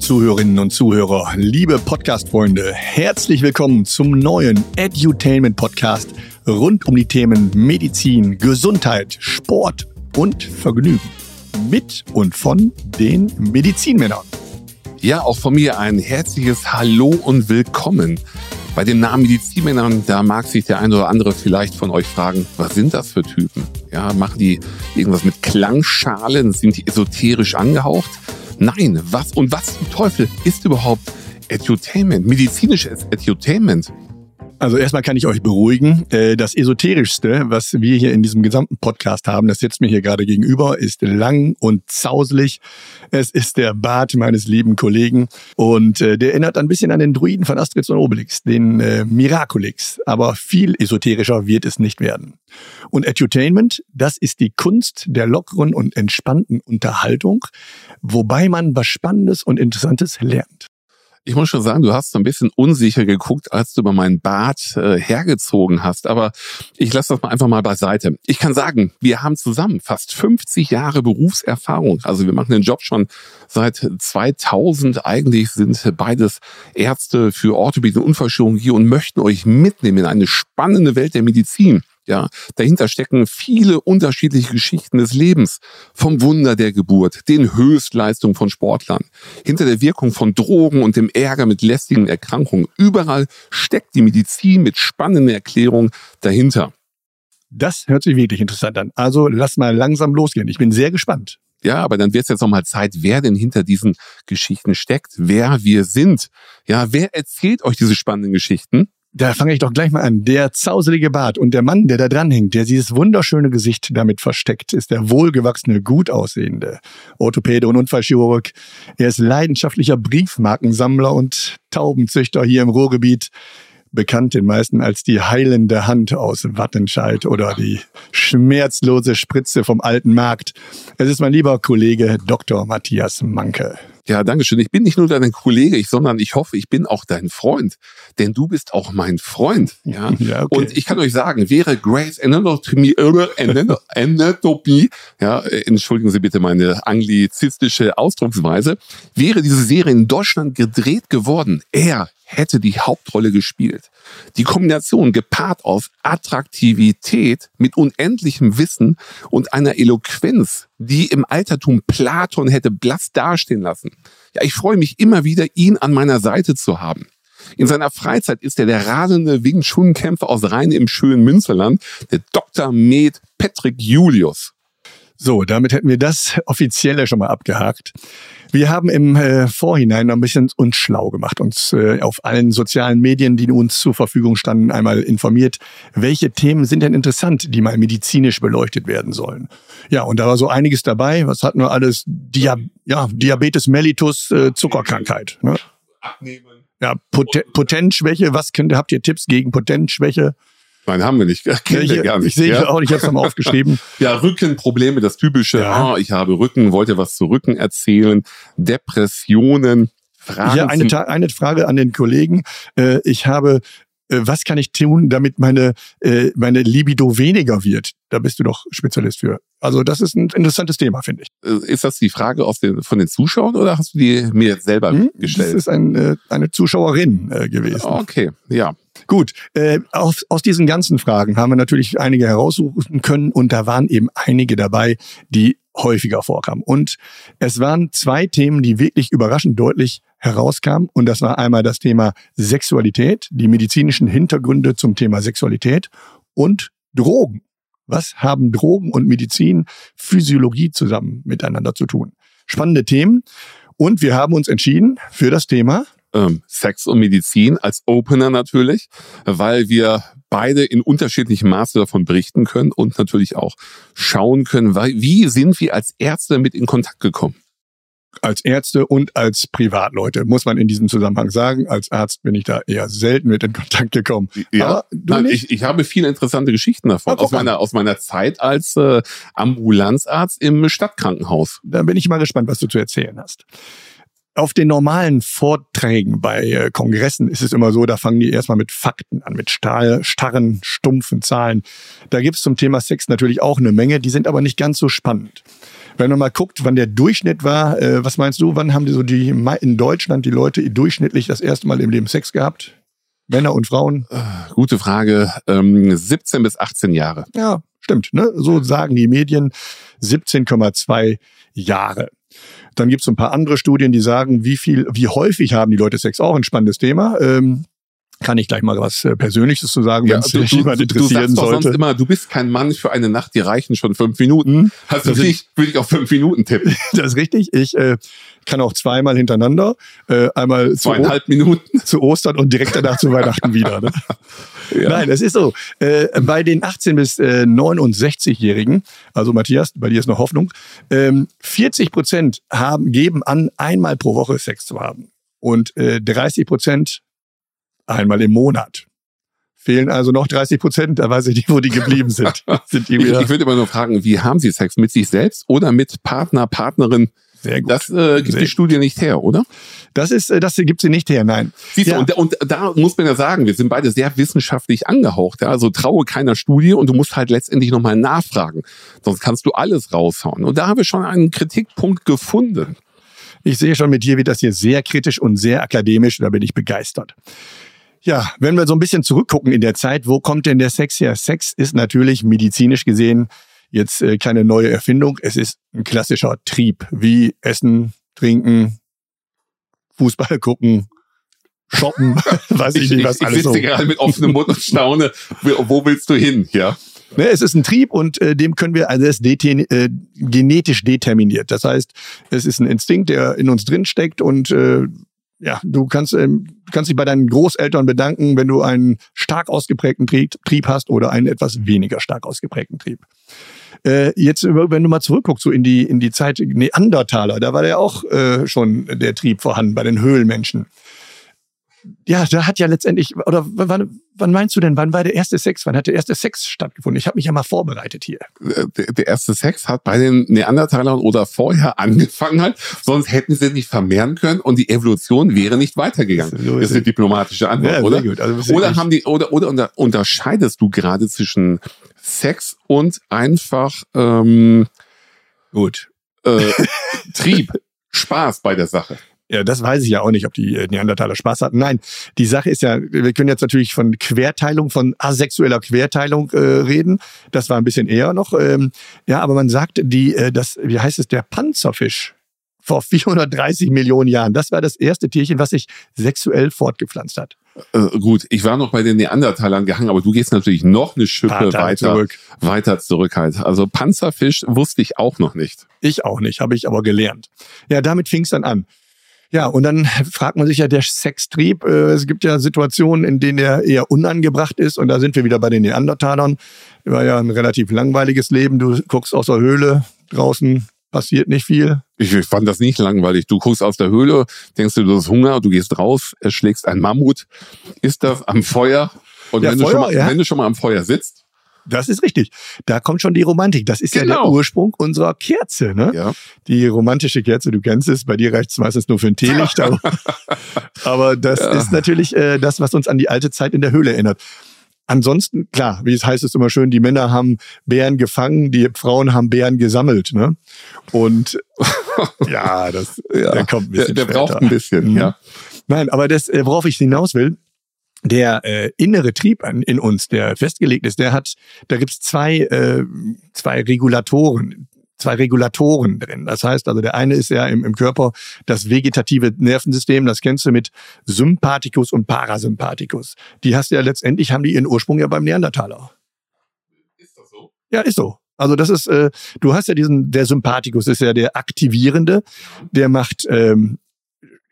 Zuhörerinnen und Zuhörer, liebe Podcast-Freunde, herzlich willkommen zum neuen Edutainment Podcast rund um die Themen Medizin, Gesundheit, Sport und Vergnügen. Mit und von den Medizinmännern. Ja, auch von mir ein herzliches Hallo und Willkommen. Bei dem Namen Medizinmännern, da mag sich der eine oder andere vielleicht von euch fragen, was sind das für Typen? Ja, machen die irgendwas mit Klangschalen? Sind die esoterisch angehaucht? Nein, was und was zum Teufel ist überhaupt Edutainment, medizinisches Edutainment? Also erstmal kann ich euch beruhigen. Äh, das Esoterischste, was wir hier in diesem gesamten Podcast haben, das sitzt mir hier gerade gegenüber, ist lang und zauselig. Es ist der Bart meines lieben Kollegen und äh, der erinnert ein bisschen an den Druiden von Asterix und Obelix, den äh, Miraculix. Aber viel esoterischer wird es nicht werden. Und Edutainment, das ist die Kunst der lockeren und entspannten Unterhaltung, wobei man was Spannendes und Interessantes lernt. Ich muss schon sagen, du hast so ein bisschen unsicher geguckt, als du über meinen Bart äh, hergezogen hast. Aber ich lasse das mal einfach mal beiseite. Ich kann sagen, wir haben zusammen fast 50 Jahre Berufserfahrung. Also wir machen den Job schon seit 2000. Eigentlich sind beides Ärzte für Orthopädie und Unfallchirurgie und möchten euch mitnehmen in eine spannende Welt der Medizin. Ja, dahinter stecken viele unterschiedliche Geschichten des Lebens. Vom Wunder der Geburt, den Höchstleistungen von Sportlern, hinter der Wirkung von Drogen und dem Ärger mit lästigen Erkrankungen. Überall steckt die Medizin mit spannenden Erklärungen dahinter. Das hört sich wirklich interessant an. Also lass mal langsam losgehen. Ich bin sehr gespannt. Ja, aber dann wird es jetzt nochmal Zeit, wer denn hinter diesen Geschichten steckt, wer wir sind. Ja, wer erzählt euch diese spannenden Geschichten? Da fange ich doch gleich mal an. Der zauselige Bart und der Mann, der da dranhängt, der dieses wunderschöne Gesicht damit versteckt, ist der wohlgewachsene, gut aussehende Orthopäde und Unfallchirurg. Er ist leidenschaftlicher Briefmarkensammler und Taubenzüchter hier im Ruhrgebiet. Bekannt den meisten als die heilende Hand aus Wattenscheid oder die schmerzlose Spritze vom alten Markt. Es ist mein lieber Kollege Dr. Matthias Manke. Ja, danke schön. Ich bin nicht nur dein Kollege, sondern ich hoffe, ich bin auch dein Freund. Denn du bist auch mein Freund. Ja. ja okay. Und ich kann euch sagen, wäre Grace Anatomy, äh, Anatomy, ja, äh, entschuldigen Sie bitte meine anglizistische Ausdrucksweise, wäre diese Serie in Deutschland gedreht geworden. Er hätte die Hauptrolle gespielt. Die Kombination gepaart aus Attraktivität mit unendlichem Wissen und einer Eloquenz, die im Altertum Platon hätte blass dastehen lassen. Ja, ich freue mich immer wieder, ihn an meiner Seite zu haben. In seiner Freizeit ist er der rasende Wing Chun Kämpfer aus Rhein im schönen Münsterland, der Dr. Med Patrick Julius. So, damit hätten wir das Offizielle schon mal abgehakt. Wir haben im äh, Vorhinein noch ein bisschen uns schlau gemacht, uns äh, auf allen sozialen Medien, die uns zur Verfügung standen, einmal informiert, welche Themen sind denn interessant, die mal medizinisch beleuchtet werden sollen. Ja, und da war so einiges dabei. Was hatten wir alles? Dia ja, Diabetes mellitus, äh, Zuckerkrankheit. Ne? Abnehmen. Ja, Poten Potenzschwäche. Was könnt, habt ihr Tipps gegen Potenzschwäche? Nein, haben wir nicht. Kennen wir gar nicht. Ich sehe ja? auch nicht, ich habe es mal aufgeschrieben. ja, Rückenprobleme, das typische, ja. oh, ich habe Rücken, wollte was zu Rücken erzählen, Depressionen. Fragen ja, eine, eine Frage an den Kollegen. Äh, ich habe äh, was kann ich tun, damit meine, äh, meine Libido weniger wird? Da bist du doch Spezialist für. Also das ist ein interessantes Thema, finde ich. Ist das die Frage aus den, von den Zuschauern oder hast du die mir selber hm, gestellt? Das ist ein, eine Zuschauerin gewesen. Okay, ja. Gut, äh, aus, aus diesen ganzen Fragen haben wir natürlich einige heraussuchen können und da waren eben einige dabei, die häufiger vorkamen. Und es waren zwei Themen, die wirklich überraschend deutlich herauskamen. Und das war einmal das Thema Sexualität, die medizinischen Hintergründe zum Thema Sexualität und Drogen. Was haben Drogen und Medizin, Physiologie zusammen miteinander zu tun? Spannende Themen. Und wir haben uns entschieden für das Thema ähm, Sex und Medizin als Opener natürlich, weil wir beide in unterschiedlichem Maße davon berichten können und natürlich auch schauen können, wie sind wir als Ärzte mit in Kontakt gekommen. Als Ärzte und als Privatleute, muss man in diesem Zusammenhang sagen. Als Arzt bin ich da eher selten mit in Kontakt gekommen. Ja, Nein, ich, ich habe viele interessante Geschichten davon. aus, meiner, aus meiner Zeit als äh, Ambulanzarzt im Stadtkrankenhaus. Da bin ich mal gespannt, was du zu erzählen hast. Auf den normalen Vorträgen bei äh, Kongressen ist es immer so, da fangen die erstmal mit Fakten an, mit starren, stumpfen Zahlen. Da gibt es zum Thema Sex natürlich auch eine Menge, die sind aber nicht ganz so spannend. Wenn man mal guckt, wann der Durchschnitt war, äh, was meinst du, wann haben die so die in Deutschland die Leute durchschnittlich das erste Mal im Leben Sex gehabt? Männer und Frauen? Äh, gute Frage. Ähm, 17 bis 18 Jahre. Ja, stimmt. Ne? So sagen die Medien 17,2 Jahre. Dann gibt es ein paar andere Studien, die sagen, wie viel, wie häufig haben die Leute Sex, auch ein spannendes Thema. Ähm, kann ich gleich mal was äh, Persönliches zu sagen, ja, wenn es dich jemand interessieren du sagst sollte. Sonst immer, du bist kein Mann für eine Nacht, die reichen schon fünf Minuten. Hm? Hast du nicht, würde ich auf fünf Minuten tippen. das ist richtig. Ich äh, kann auch zweimal hintereinander. Äh, einmal zweieinhalb zu Minuten zu Ostern und direkt danach zu Weihnachten wieder. Ne? Ja. Nein, es ist so. Äh, bei den 18 bis äh, 69-Jährigen, also Matthias, bei dir ist noch Hoffnung, ähm, 40 Prozent haben geben an, einmal pro Woche Sex zu haben und äh, 30 Prozent einmal im Monat. Fehlen also noch 30 Prozent, da weiß ich nicht, wo die geblieben sind. sind die ich, ich würde immer nur fragen, wie haben Sie Sex? Mit sich selbst oder mit Partner, Partnerin? Sehr gut. Das äh, gibt Sehr die Studie nicht her, oder? Das ist, äh, das gibt sie nicht her, nein. Siehst ja. du, und, und da muss man ja sagen, wir sind beide sehr wissenschaftlich angehaucht. Ja? Also traue keiner Studie und du musst halt letztendlich nochmal nachfragen. Sonst kannst du alles raushauen. Und da haben wir schon einen Kritikpunkt gefunden. Ich sehe schon mit dir, wie das hier sehr kritisch und sehr akademisch, da bin ich begeistert. Ja, wenn wir so ein bisschen zurückgucken in der Zeit, wo kommt denn der Sex her? Sex ist natürlich medizinisch gesehen jetzt äh, keine neue Erfindung. Es ist ein klassischer Trieb, wie Essen, Trinken, Fußball gucken, shoppen, weiß ich, ich nicht, was ich, alles ich sitze so. gerade mit offenem Mund und staune, wo willst du hin, ja? Ne, es ist ein Trieb und äh, dem können wir, also es ist äh, genetisch determiniert. Das heißt, es ist ein Instinkt, der in uns drin steckt und äh, ja, du kannst, ähm, du kannst dich bei deinen Großeltern bedanken, wenn du einen stark ausgeprägten Trieb, hast oder einen etwas weniger stark ausgeprägten Trieb. Äh, jetzt, wenn du mal zurückguckst, so in die, in die Zeit Neandertaler, da war ja auch äh, schon der Trieb vorhanden bei den Höhlenmenschen ja, da hat ja letztendlich, oder wann, wann meinst du denn, wann war der erste Sex? Wann hat der erste Sex stattgefunden? Ich habe mich ja mal vorbereitet hier. Äh, der, der, erste Sex hat bei den Neandertalern oder vorher angefangen halt, sonst hätten sie nicht vermehren können und die Evolution wäre nicht weitergegangen. So ist, das ist eine diplomatische Antwort, ja, oder? Also oder haben die, oder, oder unterscheidest du gerade zwischen Sex und einfach ähm, gut äh, Trieb, Spaß bei der Sache? Ja, das weiß ich ja auch nicht, ob die äh, Neandertaler Spaß hatten. Nein, die Sache ist ja, wir können jetzt natürlich von Querteilung, von asexueller Querteilung äh, reden. Das war ein bisschen eher noch. Ähm, ja, aber man sagt, die, äh, das, wie heißt es, der Panzerfisch vor 430 Millionen Jahren. Das war das erste Tierchen, was sich sexuell fortgepflanzt hat. Äh, gut, ich war noch bei den Neandertalern gehangen, aber du gehst natürlich noch eine Schippe weiter zurück. weiter zurück halt. Also Panzerfisch wusste ich auch noch nicht. Ich auch nicht, habe ich aber gelernt. Ja, damit fing es dann an. Ja, und dann fragt man sich ja, der Sextrieb, äh, es gibt ja Situationen, in denen er eher unangebracht ist. Und da sind wir wieder bei den Neandertalern. War ja ein relativ langweiliges Leben. Du guckst aus der Höhle, draußen passiert nicht viel. Ich fand das nicht langweilig. Du guckst aus der Höhle, denkst du, du hast Hunger, du gehst raus, erschlägst ein Mammut, isst das am Feuer. Und ja, wenn, Feuer, du schon mal, ja. wenn du schon mal am Feuer sitzt, das ist richtig. Da kommt schon die Romantik. Das ist genau. ja der genau. Ursprung unserer Kerze. Ne? Ja. Die romantische Kerze, du kennst es, bei dir reicht es meistens nur für ein Teelicht. aber, aber das ja. ist natürlich äh, das, was uns an die alte Zeit in der Höhle erinnert. Ansonsten, klar, wie es heißt es immer schön, die Männer haben Bären gefangen, die Frauen haben Bären gesammelt. Ne? Und ja, das ja, der kommt ein bisschen. Der, der braucht ein bisschen, mhm. ja. Nein, aber das, äh, worauf ich hinaus will, der äh, innere Trieb an, in uns, der festgelegt ist, der hat, da gibt's zwei, äh, zwei Regulatoren, zwei Regulatoren drin. Das heißt also, der eine ist ja im, im Körper das vegetative Nervensystem, das kennst du mit Sympathikus und Parasympathikus. Die hast du ja letztendlich, haben die ihren Ursprung ja beim Neandertaler. Ist das so? Ja, ist so. Also das ist, äh, du hast ja diesen, der Sympathikus ist ja der Aktivierende, der macht ähm,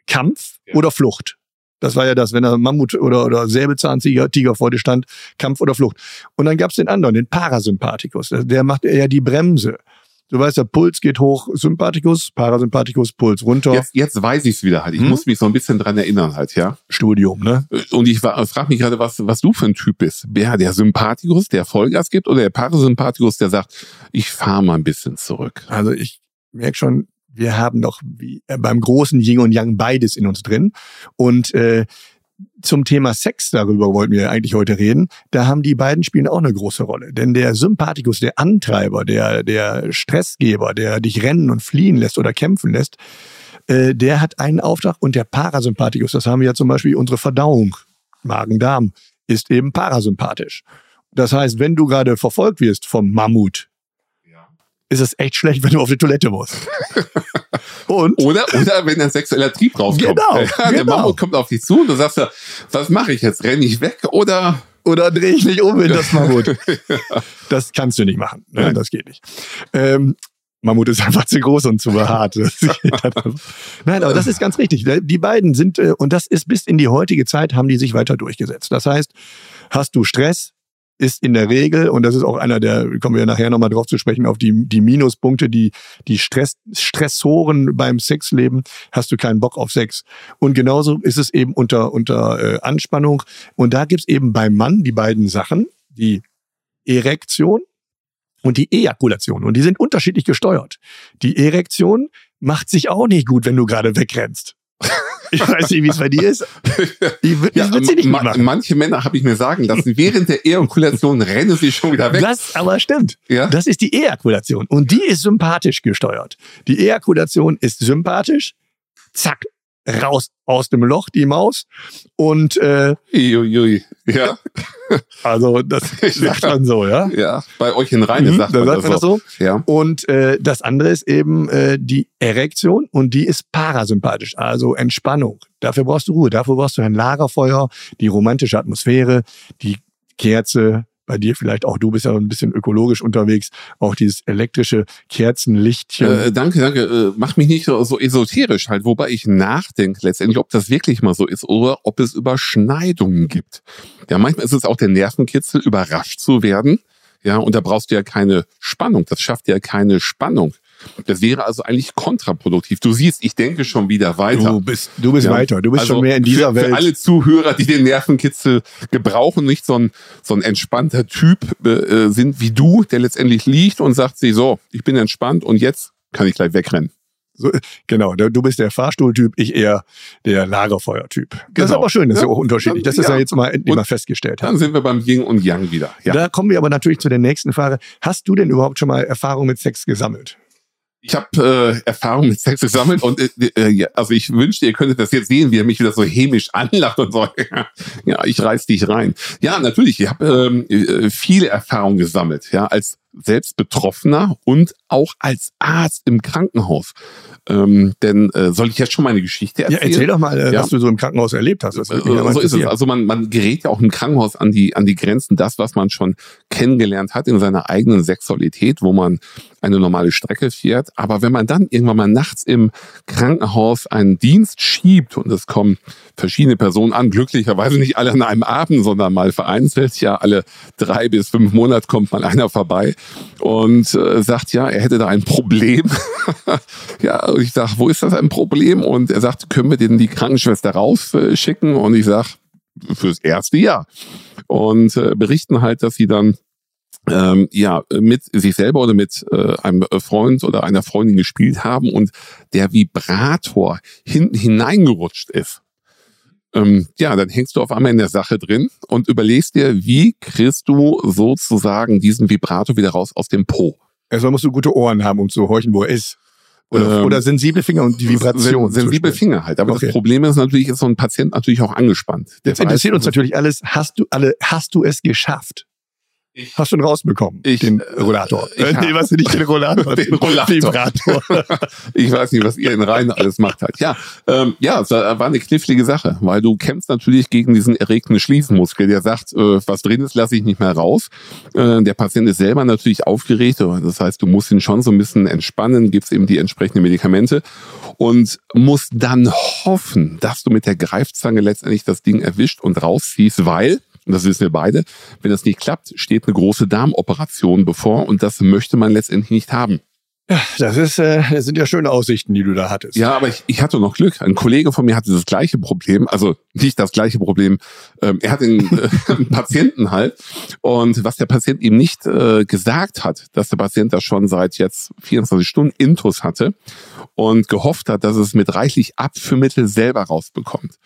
Kampf ja. oder Flucht. Das war ja das, wenn er Mammut oder, oder Säbelzahntiger Tiger vor dir stand, Kampf oder Flucht. Und dann gab's den anderen, den Parasympathikus. Der macht eher die Bremse. Du weißt, der Puls geht hoch, Sympathikus, Parasympathikus, Puls runter. Jetzt, jetzt weiß ich's wieder halt. Ich hm? muss mich so ein bisschen dran erinnern halt, ja. Studium, ne? Und ich frage mich gerade, was, was du für ein Typ bist. Wer der Sympathikus, der Vollgas gibt, oder der Parasympathikus, der sagt, ich fahre mal ein bisschen zurück? Also ich merke schon, wir haben doch wie, äh, beim großen Yin und Yang beides in uns drin. Und äh, zum Thema Sex, darüber wollten wir eigentlich heute reden, da haben die beiden spielen auch eine große Rolle. Denn der Sympathikus, der Antreiber, der, der Stressgeber, der dich rennen und fliehen lässt oder kämpfen lässt, äh, der hat einen Auftrag und der Parasympathikus, das haben wir ja zum Beispiel unsere Verdauung, Magen-Darm, ist eben parasympathisch. Das heißt, wenn du gerade verfolgt wirst vom Mammut, ist es echt schlecht, wenn du auf die Toilette musst. Und? Oder, oder wenn ein sexueller Trieb rauskommt. Genau, ja, der genau. Mammut kommt auf dich zu und du sagst ja, was mache ich jetzt? Renne ich weg oder oder drehe ich mich um in das Mammut? Das kannst du nicht machen. Ne? Das geht nicht. Ähm, Mammut ist einfach zu groß und zu behaart. Nein, aber das ist ganz richtig. Die beiden sind, äh, und das ist bis in die heutige Zeit, haben die sich weiter durchgesetzt. Das heißt, hast du Stress, ist in der Regel, und das ist auch einer der, kommen wir nachher nochmal drauf zu sprechen, auf die, die Minuspunkte, die, die Stress, Stressoren beim Sexleben, hast du keinen Bock auf Sex. Und genauso ist es eben unter, unter äh, Anspannung. Und da gibt's eben beim Mann die beiden Sachen, die Erektion und die Ejakulation. Und die sind unterschiedlich gesteuert. Die Erektion macht sich auch nicht gut, wenn du gerade wegrennst. Ich weiß nicht, wie es bei dir ist. Ich, ich ja, sie nicht ma manche Männer habe ich mir sagen lassen, während der Ejakulation rennen sie schon wieder weg. Das aber stimmt. Ja? Das ist die Ejakulation. Und die ist sympathisch gesteuert. Die Ejakulation ist sympathisch. Zack, raus aus dem Loch, die Maus. Und äh, Iuiui. ja. Also das sagt man so, ja. Ja, bei euch in Rheine mhm, sagt man, sagt das, das so. Ja. Und äh, das andere ist eben äh, die Erektion und die ist parasympathisch, also Entspannung. Dafür brauchst du Ruhe, dafür brauchst du ein Lagerfeuer, die romantische Atmosphäre, die Kerze, bei dir vielleicht auch, du bist ja ein bisschen ökologisch unterwegs, auch dieses elektrische Kerzenlichtchen. Äh, danke, danke. Äh, mach mich nicht so, so esoterisch halt, wobei ich nachdenke letztendlich, ob das wirklich mal so ist oder ob es Überschneidungen gibt. Ja, manchmal ist es auch der Nervenkitzel, überrascht zu werden. Ja, und da brauchst du ja keine Spannung. Das schafft ja keine Spannung. Das wäre also eigentlich kontraproduktiv. Du siehst, ich denke schon wieder weiter. Du bist, du bist ja. weiter. Du bist also schon mehr in dieser für, Welt. Für alle Zuhörer, die den Nervenkitzel gebrauchen, nicht so ein, so ein entspannter Typ äh, sind wie du, der letztendlich liegt und sagt sie so, ich bin entspannt und jetzt kann ich gleich wegrennen. So, genau, du bist der Fahrstuhltyp, ich eher der Lagerfeuertyp. Genau. Das ist genau. aber schön, das ja. ist ja auch unterschiedlich. Das ist ja, jetzt mal endlich mal festgestellt. Dann sind wir beim Yin und Yang wieder. Ja. Da kommen wir aber natürlich zu der nächsten Frage. Hast du denn überhaupt schon mal Erfahrung mit Sex gesammelt? Ich habe äh, Erfahrung mit Sex gesammelt und äh, äh, also ich wünschte, ihr könntet das jetzt sehen, wie er mich wieder so hämisch anlacht und so. ja, ich reiß dich rein. Ja, natürlich, ich habe ähm, äh, viele Erfahrungen gesammelt, ja, als selbst Betroffener und auch als Arzt im Krankenhaus. Ähm, denn äh, soll ich jetzt schon meine Geschichte erzählen? Ja, erzähl doch mal, äh, ja. was du so im Krankenhaus erlebt hast. Das äh, so ist es. Also man, man gerät ja auch im Krankenhaus an die, an die Grenzen, das, was man schon kennengelernt hat in seiner eigenen Sexualität, wo man eine normale Strecke fährt. Aber wenn man dann irgendwann mal nachts im Krankenhaus einen Dienst schiebt und es kommen verschiedene Personen an, glücklicherweise nicht alle an einem Abend, sondern mal vereinzelt, ja, alle drei bis fünf Monate kommt mal einer vorbei und äh, sagt, ja, er hätte da ein Problem. ja, ich sage, wo ist das ein Problem? Und er sagt, können wir denn die Krankenschwester rausschicken? Und ich sage, fürs erste Jahr. Und äh, berichten halt, dass sie dann ähm, ja mit sich selber oder mit äh, einem Freund oder einer Freundin gespielt haben und der Vibrator hinten hineingerutscht ist. Ähm, ja, dann hängst du auf einmal in der Sache drin und überlegst dir, wie kriegst du sozusagen diesen Vibrator wieder raus aus dem Po. Erstmal musst du gute Ohren haben, um zu horchen, wo er ist. Oder, ähm, oder sensible Finger und die Vibration. sensible Finger halt. Aber okay. das Problem ist natürlich, ist so ein Patient natürlich auch angespannt. Jetzt interessiert uns natürlich alles, hast du alle, hast du es geschafft? Ich, Hast du ihn rausbekommen? Ich, den Rollator. Ich, äh, nee, was nicht den Rollator, den Rollator. Ich weiß nicht, was ihr in Rhein alles macht halt. Ja, ähm, ja, es war eine knifflige Sache, weil du kämpfst natürlich gegen diesen erregten Schließmuskel, der sagt, äh, was drin ist, lasse ich nicht mehr raus. Äh, der Patient ist selber natürlich aufgeregt, das heißt, du musst ihn schon so ein bisschen entspannen, gibst ihm die entsprechenden Medikamente und musst dann hoffen, dass du mit der Greifzange letztendlich das Ding erwischt und rausziehst, weil und das wissen wir beide, wenn das nicht klappt, steht eine große Darmoperation bevor und das möchte man letztendlich nicht haben. Das ist, äh, das sind ja schöne Aussichten, die du da hattest. Ja, aber ich, ich hatte noch Glück. Ein Kollege von mir hatte das gleiche Problem, also nicht das gleiche Problem. Ähm, er hat einen, äh, Patienten halt und was der Patient ihm nicht äh, gesagt hat, dass der Patient da schon seit jetzt 24 Stunden Intus hatte und gehofft hat, dass es mit reichlich Abführmittel selber rausbekommt.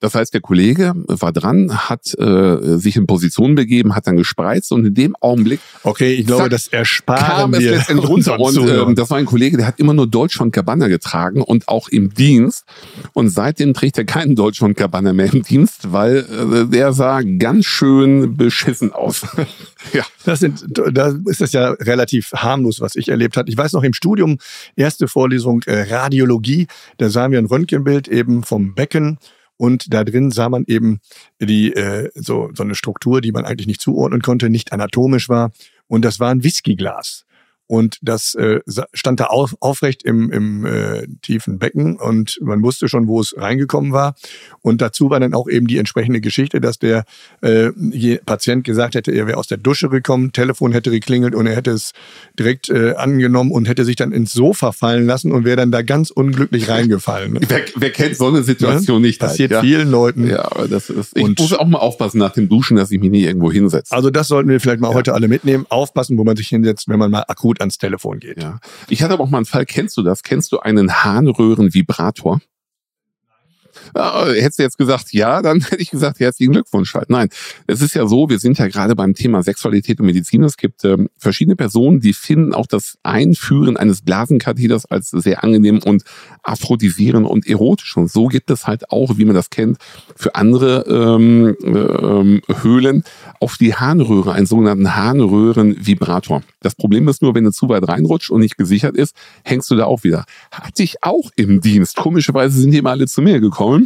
Das heißt, der Kollege war dran, hat äh, sich in Position begeben, hat dann gespreizt und in dem Augenblick. Okay, ich glaube, zack, das ersparen kam wir es letztendlich runter. Und äh, das war ein Kollege, der hat immer nur Deutsch und Cabana getragen und auch im Dienst. Und seitdem trägt er keinen Deutsch und Cabana mehr im Dienst, weil äh, der sah ganz schön beschissen aus. ja. Das sind, da ist das ja relativ harmlos, was ich erlebt habe. Ich weiß noch im Studium, erste Vorlesung äh, Radiologie, da sahen wir ein Röntgenbild eben vom Becken und da drin sah man eben die äh, so, so eine Struktur, die man eigentlich nicht zuordnen konnte, nicht anatomisch war. Und das war ein Whiskyglas. Und das äh, stand da auf, aufrecht im, im äh, tiefen Becken und man wusste schon, wo es reingekommen war. Und dazu war dann auch eben die entsprechende Geschichte, dass der äh, Patient gesagt hätte, er wäre aus der Dusche gekommen, Telefon hätte geklingelt und er hätte es direkt äh, angenommen und hätte sich dann ins Sofa fallen lassen und wäre dann da ganz unglücklich reingefallen. Ne? Wer, wer, kennt so eine Situation ja? nicht? Passiert halt, ja? vielen Leuten. Ja, aber das ist, ich und muss auch mal aufpassen nach dem Duschen, dass ich mich nie irgendwo hinsetze. Also das sollten wir vielleicht mal ja. heute alle mitnehmen. Aufpassen, wo man sich hinsetzt, wenn man mal akut ans Telefon geht. Ja. Ich hatte aber auch mal einen Fall, kennst du das? Kennst du einen Harnröhrenvibrator? Hättest du jetzt gesagt, ja, dann hätte ich gesagt, herzlichen Glückwunsch halt. Nein, es ist ja so, wir sind ja gerade beim Thema Sexualität und Medizin. Es gibt ähm, verschiedene Personen, die finden auch das Einführen eines Blasenkatheters als sehr angenehm und aphrodisierend und erotisch. Und so gibt es halt auch, wie man das kennt, für andere ähm, ähm, Höhlen auf die Harnröhre, einen sogenannten Harnröhrenvibrator. Das Problem ist nur, wenn du zu weit reinrutscht und nicht gesichert ist, hängst du da auch wieder. Hatte ich auch im Dienst. Komischerweise sind die immer alle zu mir gekommen.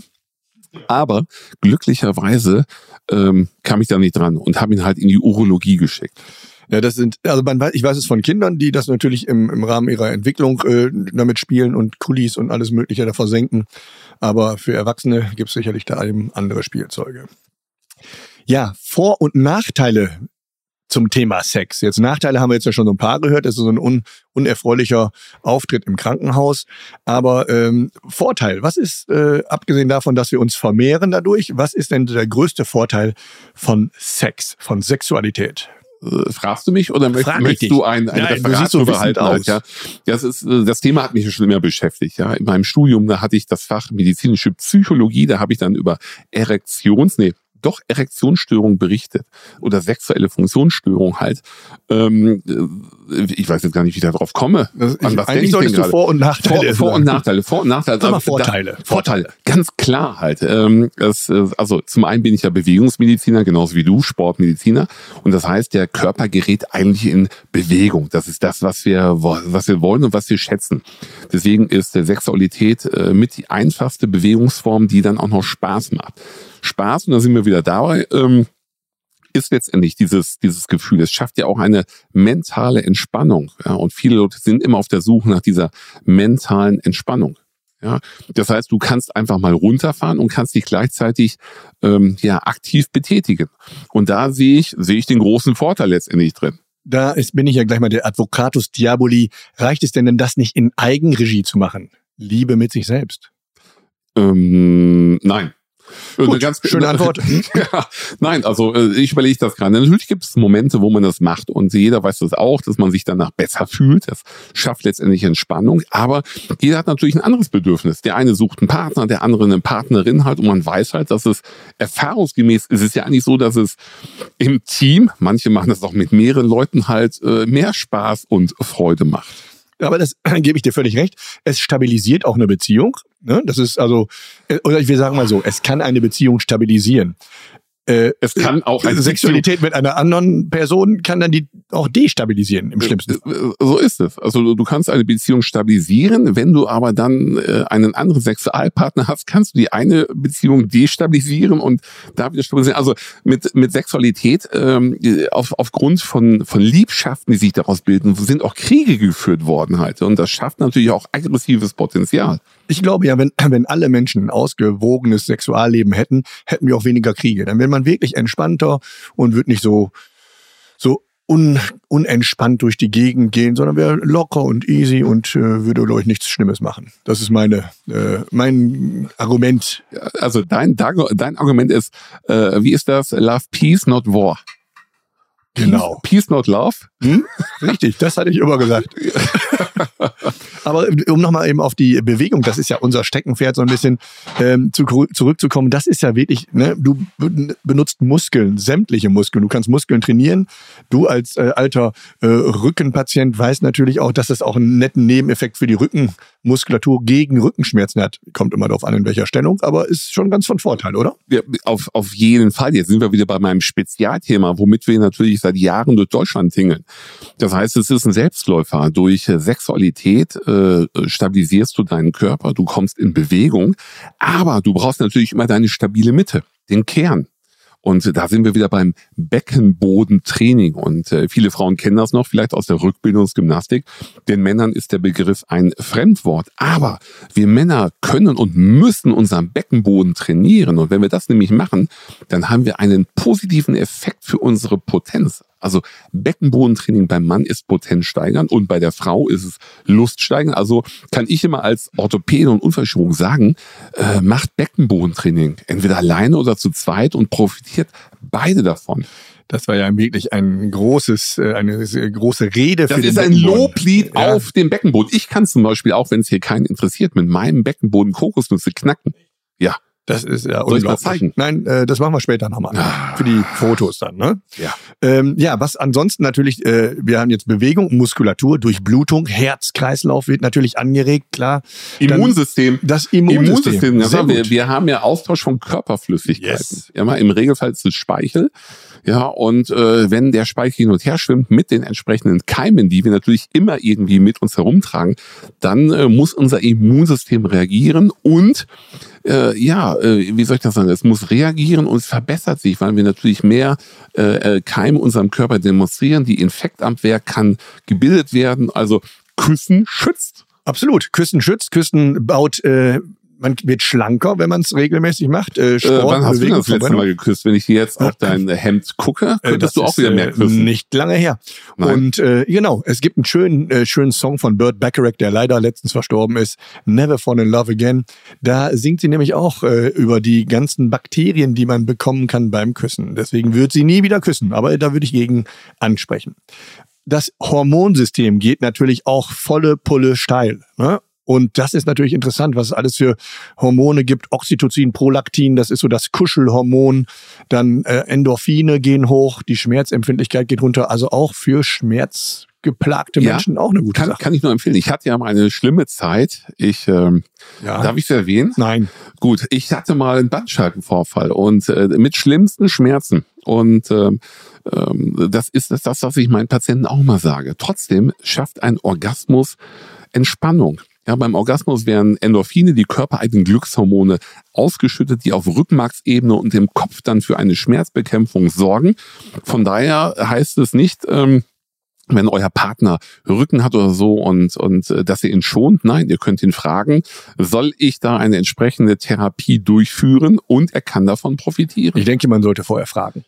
Aber glücklicherweise ähm, kam ich da nicht dran und habe ihn halt in die Urologie geschickt. Ja, das sind, also man weiß, ich weiß es von Kindern, die das natürlich im, im Rahmen ihrer Entwicklung äh, damit spielen und Kulis und alles Mögliche da versenken. Aber für Erwachsene gibt es sicherlich da eben andere Spielzeuge. Ja, Vor- und Nachteile zum Thema Sex. Jetzt Nachteile haben wir jetzt ja schon so ein paar gehört. Das ist so ein un unerfreulicher Auftritt im Krankenhaus. Aber ähm, Vorteil, was ist, äh, abgesehen davon, dass wir uns vermehren dadurch, was ist denn der größte Vorteil von Sex, von Sexualität? Äh, fragst du mich oder möchtest, möchtest du ein, ein Nein, Referat so behalten? Halt, ja? Das, ist, äh, das Thema hat mich schon immer beschäftigt. Ja? In meinem Studium, da hatte ich das Fach medizinische Psychologie, da habe ich dann über Erektions, nee, doch Erektionsstörung berichtet oder sexuelle Funktionsstörung halt. Ähm, äh, ich weiß jetzt gar nicht, wie ich darauf komme. Das, ich, was eigentlich solltest du Vor- und Nachteile Vor, Vor und Nachteile. Vor- und Nachteile. Mal Vorteile. Da, Vorteile. Ganz klar halt. Ähm, das, äh, also zum einen bin ich ja Bewegungsmediziner, genauso wie du, Sportmediziner. Und das heißt, der Körper gerät eigentlich in Bewegung. Das ist das, was wir, was wir wollen und was wir schätzen. Deswegen ist Sexualität äh, mit die einfachste Bewegungsform, die dann auch noch Spaß macht. Spaß, und da sind wir wieder dabei, ähm, ist letztendlich dieses, dieses Gefühl. Es schafft ja auch eine mentale Entspannung. Ja, und viele Leute sind immer auf der Suche nach dieser mentalen Entspannung. Ja, das heißt, du kannst einfach mal runterfahren und kannst dich gleichzeitig ähm, ja aktiv betätigen. Und da sehe ich sehe ich den großen Vorteil letztendlich drin. Da ist, bin ich ja gleich mal der Advocatus Diaboli. Reicht es denn denn das nicht in Eigenregie zu machen? Liebe mit sich selbst? Ähm, nein. Gut, ganz schöne Antwort. ja, nein, also äh, ich überlege das gerade. Natürlich gibt es Momente, wo man das macht und jeder weiß das auch, dass man sich danach besser fühlt. Das schafft letztendlich Entspannung. Aber jeder hat natürlich ein anderes Bedürfnis. Der eine sucht einen Partner, der andere eine Partnerin halt und man weiß halt, dass es erfahrungsgemäß ist es ja eigentlich so, dass es im Team, manche machen das auch mit mehreren Leuten halt äh, mehr Spaß und Freude macht. Aber das gebe ich dir völlig recht. Es stabilisiert auch eine Beziehung. Ne? Das ist also, äh, oder ich will sagen mal so, es kann eine Beziehung stabilisieren. Äh, es kann auch eine Sexualität mit einer anderen Person kann dann die auch destabilisieren im schlimmsten Fall. Äh, so ist es. Also du kannst eine Beziehung stabilisieren, wenn du aber dann äh, einen anderen Sexualpartner hast, kannst du die eine Beziehung destabilisieren und da wieder stabilisieren. Also mit mit Sexualität ähm, auf, aufgrund von von Liebschaften, die sich daraus bilden, sind auch Kriege geführt worden halt und das schafft natürlich auch aggressives Potenzial. Ich glaube ja, wenn, wenn alle Menschen ein ausgewogenes Sexualleben hätten, hätten wir auch weniger Kriege. Dann wäre man wirklich entspannter und wird nicht so, so un, unentspannt durch die Gegend gehen, sondern wäre locker und easy und äh, würde, ich, nichts Schlimmes machen. Das ist meine, äh, mein Argument. Also dein, dein Argument ist, äh, wie ist das? Love Peace, not War. Genau. Peace, not Love. Hm? Richtig, das hatte ich immer gesagt. Aber um nochmal eben auf die Bewegung, das ist ja unser Steckenpferd so ein bisschen ähm, zu, zurückzukommen, das ist ja wirklich, ne, du benutzt Muskeln, sämtliche Muskeln. Du kannst Muskeln trainieren. Du als äh, alter äh, Rückenpatient weißt natürlich auch, dass das auch einen netten Nebeneffekt für die Rückenmuskulatur gegen Rückenschmerzen hat. Kommt immer darauf an, in welcher Stellung, aber ist schon ganz von Vorteil, oder? Ja, auf, auf jeden Fall. Jetzt sind wir wieder bei meinem Spezialthema, womit wir natürlich seit Jahren durch Deutschland tingeln. Das heißt, es ist ein Selbstläufer. Durch Sexualität äh, stabilisierst du deinen Körper, du kommst in Bewegung, aber du brauchst natürlich immer deine stabile Mitte, den Kern. Und da sind wir wieder beim Beckenbodentraining. Und äh, viele Frauen kennen das noch, vielleicht aus der Rückbildungsgymnastik. Den Männern ist der Begriff ein Fremdwort. Aber wir Männer können und müssen unseren Beckenboden trainieren. Und wenn wir das nämlich machen, dann haben wir einen positiven Effekt für unsere Potenz. Also Beckenbodentraining beim Mann ist Potenz steigern und bei der Frau ist es Lust steigern. Also kann ich immer als Orthopäde und Unfallchirurg sagen, äh, macht Beckenbodentraining entweder alleine oder zu zweit und profitiert beide davon. Das war ja wirklich ein großes, äh, eine große Rede. Das für ist ein Loblied ja. auf den Beckenboden. Ich kann zum Beispiel auch, wenn es hier keinen interessiert, mit meinem Beckenboden Kokosnüsse knacken. Ja, das ist ja Soll ich das zeigen? Nein, äh, das machen wir später nochmal. Ah. Für die Fotos dann, ne? Ja. Ähm, ja, was ansonsten natürlich, äh, wir haben jetzt Bewegung, Muskulatur, Durchblutung, Herzkreislauf wird natürlich angeregt, klar. Immunsystem. Dann das Immunsystem. Immunsystem. Ja, wir, wir haben ja Austausch von Körperflüssigkeiten. Yes. Ja, mal, Im Regelfall ist es Speichel. Ja, und äh, wenn der Speichel hin und her schwimmt mit den entsprechenden Keimen, die wir natürlich immer irgendwie mit uns herumtragen, dann äh, muss unser Immunsystem reagieren und äh, ja, äh, wie soll ich das sagen? Es muss reagieren und es verbessert sich, weil wir natürlich mehr äh, äh Keime unserem Körper demonstrieren. Die Infektabwehr kann gebildet werden. Also Küssen schützt. Absolut. Küssen schützt. Küssen baut äh, man wird schlanker, wenn man es regelmäßig macht. Äh, Sport, äh, wann hast Bewegung, du das letzte Mal geküsst? Wenn ich jetzt auf dein Hemd gucke, äh, könntest äh, du auch wieder mehr küssen. Nicht lange her. Nein. Und äh, genau, es gibt einen schönen, äh, schönen Song von Burt Bacharach, der leider letztens verstorben ist, Never Fall in Love Again. Da singt sie nämlich auch äh, über die ganzen Bakterien, die man bekommen kann beim Küssen. Deswegen wird sie nie wieder küssen, aber da würde ich gegen ansprechen. Das Hormonsystem geht natürlich auch volle Pulle steil. Ne? Und das ist natürlich interessant, was es alles für Hormone gibt. Oxytocin, Prolaktin, das ist so das Kuschelhormon. Dann äh, Endorphine gehen hoch, die Schmerzempfindlichkeit geht runter. Also auch für schmerzgeplagte Menschen auch eine gute kann, Sache. Kann ich nur empfehlen. Ich hatte ja mal eine schlimme Zeit. Ich ähm, ja. darf ich es erwähnen? Nein. Gut, ich hatte mal einen Bandscheibenvorfall und äh, mit schlimmsten Schmerzen. Und ähm, ähm, das ist das, was ich meinen Patienten auch mal sage. Trotzdem schafft ein Orgasmus Entspannung. Ja, beim Orgasmus werden Endorphine, die körpereigenen Glückshormone, ausgeschüttet, die auf Rückmarksebene und im Kopf dann für eine Schmerzbekämpfung sorgen. Von daher heißt es nicht, ähm, wenn euer Partner Rücken hat oder so und, und äh, dass ihr ihn schont. Nein, ihr könnt ihn fragen, soll ich da eine entsprechende Therapie durchführen und er kann davon profitieren. Ich denke, man sollte vorher fragen.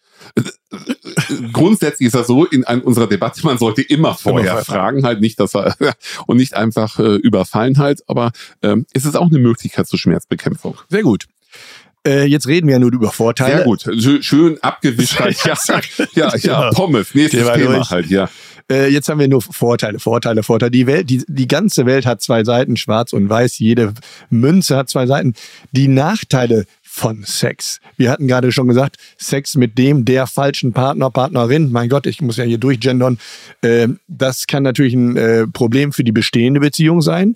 Grundsätzlich ist das so in unserer Debatte, man sollte immer vorher immer fragen, halt nicht, dass er und nicht einfach äh, überfallen halt, aber ähm, es ist auch eine Möglichkeit zur Schmerzbekämpfung. Sehr gut. Äh, jetzt reden wir ja nur über Vorteile. Sehr gut, schön abgewischt halt. Ja, ja, ja, Pommes, nächstes Thema durch. halt, ja. Äh, jetzt haben wir nur Vorteile, Vorteile, Vorteile. Die Welt, die, die ganze Welt hat zwei Seiten, schwarz und weiß. Jede Münze hat zwei Seiten. Die Nachteile von Sex. Wir hatten gerade schon gesagt, Sex mit dem der falschen Partner, Partnerin. Mein Gott, ich muss ja hier durchgendern. Ähm, das kann natürlich ein äh, Problem für die bestehende Beziehung sein.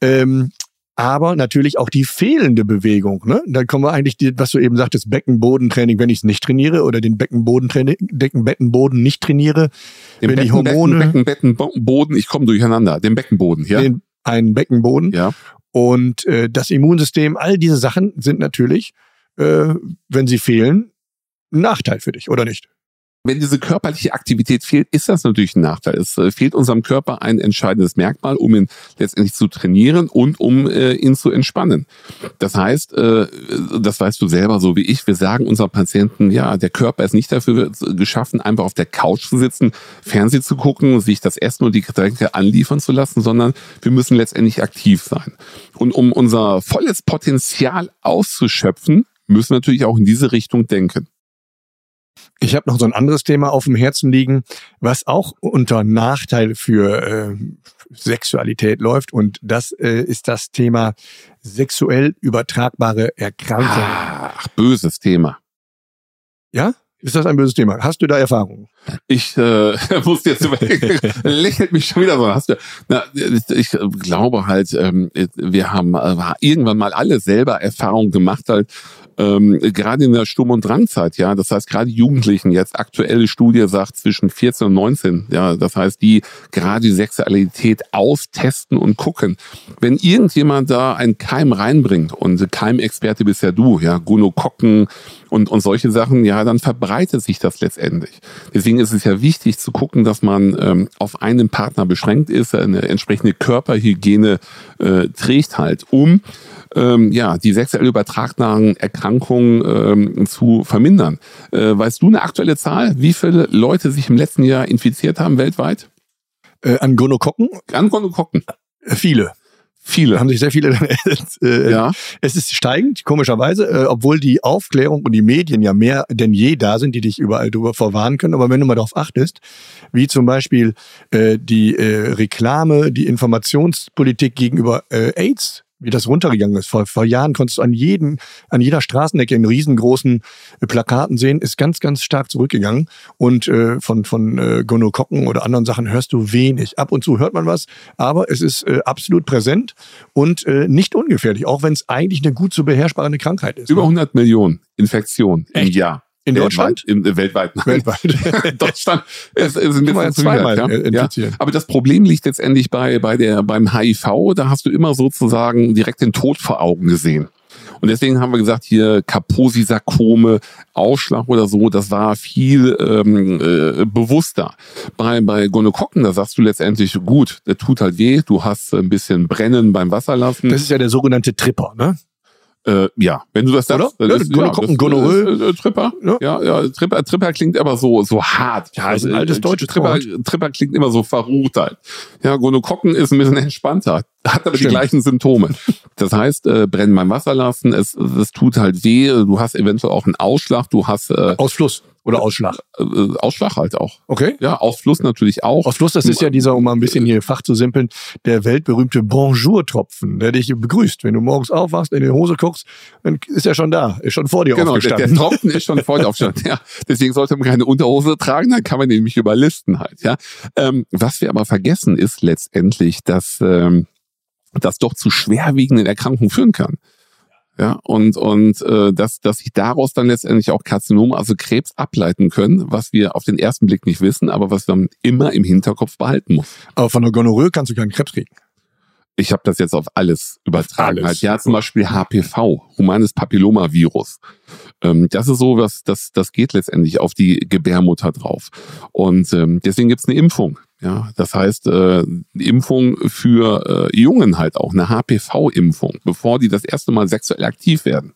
Ähm, aber natürlich auch die fehlende Bewegung. Ne? Da kommen wir eigentlich, die, was du eben sagtest, Beckenbodentraining, wenn ich es nicht trainiere oder den Beckenbodentraining, Beckenboden nicht trainiere, den wenn Becken, die Hormone, Becken, Becken, Beckenboden, ich komme durcheinander, den Beckenboden, ja, den, einen Beckenboden, ja, und äh, das Immunsystem, all diese Sachen sind natürlich, äh, wenn sie fehlen, ein Nachteil für dich, oder nicht? Wenn diese körperliche Aktivität fehlt, ist das natürlich ein Nachteil. Es äh, fehlt unserem Körper ein entscheidendes Merkmal, um ihn letztendlich zu trainieren und um äh, ihn zu entspannen. Das heißt, äh, das weißt du selber so wie ich, wir sagen unseren Patienten, ja, der Körper ist nicht dafür geschaffen, einfach auf der Couch zu sitzen, Fernsehen zu gucken, sich das Essen und die Getränke anliefern zu lassen, sondern wir müssen letztendlich aktiv sein. Und um unser volles Potenzial auszuschöpfen, müssen wir natürlich auch in diese Richtung denken. Ich habe noch so ein anderes Thema auf dem Herzen liegen, was auch unter Nachteil für äh, Sexualität läuft. Und das äh, ist das Thema sexuell übertragbare Erkrankungen. Ach, böses Thema. Ja? Ist das ein böses Thema? Hast du da Erfahrungen? Ich äh, muss jetzt überlegen, lächelt mich schon wieder so. Hast du, na, ich glaube halt, ähm, wir haben äh, irgendwann mal alle selber Erfahrungen gemacht, halt ähm, gerade in der Sturm- und Drangzeit, ja, das heißt gerade Jugendlichen, jetzt aktuelle Studie sagt zwischen 14 und 19, ja, das heißt, die gerade die Sexualität austesten und gucken. Wenn irgendjemand da einen Keim reinbringt und Keimexperte bist ja du, ja, Gonokokken und, und solche Sachen, ja, dann verbreitet sich das letztendlich. Deswegen ist es ja wichtig zu gucken, dass man ähm, auf einen Partner beschränkt ist, eine entsprechende Körperhygiene äh, trägt halt, um ähm, ja, die sexuell übertragbaren Erkrankungen ähm, zu vermindern. Äh, weißt du eine aktuelle Zahl, wie viele Leute sich im letzten Jahr infiziert haben weltweit? Äh, an Gonokokken? An Gonokokken. Äh, viele. Viele. Haben sich sehr viele. äh, ja. Es ist steigend, komischerweise, äh, obwohl die Aufklärung und die Medien ja mehr denn je da sind, die dich überall drüber vorwarnen können. Aber wenn du mal darauf achtest, wie zum Beispiel äh, die äh, Reklame, die Informationspolitik gegenüber äh, AIDS wie das runtergegangen ist. Vor, vor Jahren konntest du an jedem, an jeder Straßenecke in riesengroßen äh, Plakaten sehen, ist ganz, ganz stark zurückgegangen. Und äh, von, von äh, Gonokokken oder anderen Sachen hörst du wenig. Ab und zu hört man was, aber es ist äh, absolut präsent und äh, nicht ungefährlich, auch wenn es eigentlich eine gut zu beherrschbare Krankheit ist. Über 100 ne? Millionen Infektionen im Jahr. In Deutschland? Im, äh, weltweit. Nein. Weltweit. Deutschland ist, ist ein bisschen zweimal ja? Ja. Aber das Problem liegt letztendlich bei, bei der, beim HIV. Da hast du immer sozusagen direkt den Tod vor Augen gesehen. Und deswegen haben wir gesagt, hier Kaposi-Sarkome, Ausschlag oder so, das war viel ähm, äh, bewusster. Bei, bei Gonokokken, da sagst du letztendlich, gut, der tut halt weh, du hast ein bisschen Brennen beim Wasserlassen. Das ist ja der sogenannte Tripper, ne? Äh, ja, wenn du das sagst, Oder? das ist, ja, gucken. Äh, äh, Tripper. Ja. ja, ja, Tripper, Tripper klingt aber so, so hart. Ja, ist ein altes deutsches Tripper, Wort. Tripper klingt immer so verruht halt. Ja, Gonokokken ist ein bisschen entspannter, hat aber Stimmt. die gleichen Symptome. Das heißt, äh, brennen beim Wasser lassen, es, es tut halt weh, du hast eventuell auch einen Ausschlag, du hast... Äh, Ausfluss. Oder Ausschlag? Äh, äh, Ausschlag halt auch. Okay. Ja, Ausfluss natürlich auch. Ausfluss, das ist ja dieser, um mal ein bisschen hier Fach zu simpeln, der weltberühmte Bonjour-Tropfen, der dich begrüßt. Wenn du morgens aufwachst, in die Hose guckst, dann ist er schon da, ist schon vor dir genau, aufgestanden. Genau, der, der Tropfen ist schon vor dir aufgestanden. Ja, deswegen sollte man keine Unterhose tragen, dann kann man nämlich überlisten halt. Ja, ähm, Was wir aber vergessen ist letztendlich, dass ähm, das doch zu schwerwiegenden Erkrankungen führen kann. Ja, und, und äh, dass, dass sich daraus dann letztendlich auch Karzinome, also Krebs, ableiten können, was wir auf den ersten Blick nicht wissen, aber was man immer im Hinterkopf behalten muss. Aber von der Gonorrhoe kannst du keinen Krebs kriegen. Ich habe das jetzt auf alles übertragen. Alles. Halt. Ja, zum Beispiel HPV, humanes Papillomavirus. Ähm, das ist so, was das, das geht letztendlich auf die Gebärmutter drauf. Und ähm, deswegen gibt's eine Impfung. Ja, das heißt, äh, Impfung für äh, Jungen halt auch, eine HPV-Impfung, bevor die das erste Mal sexuell aktiv werden.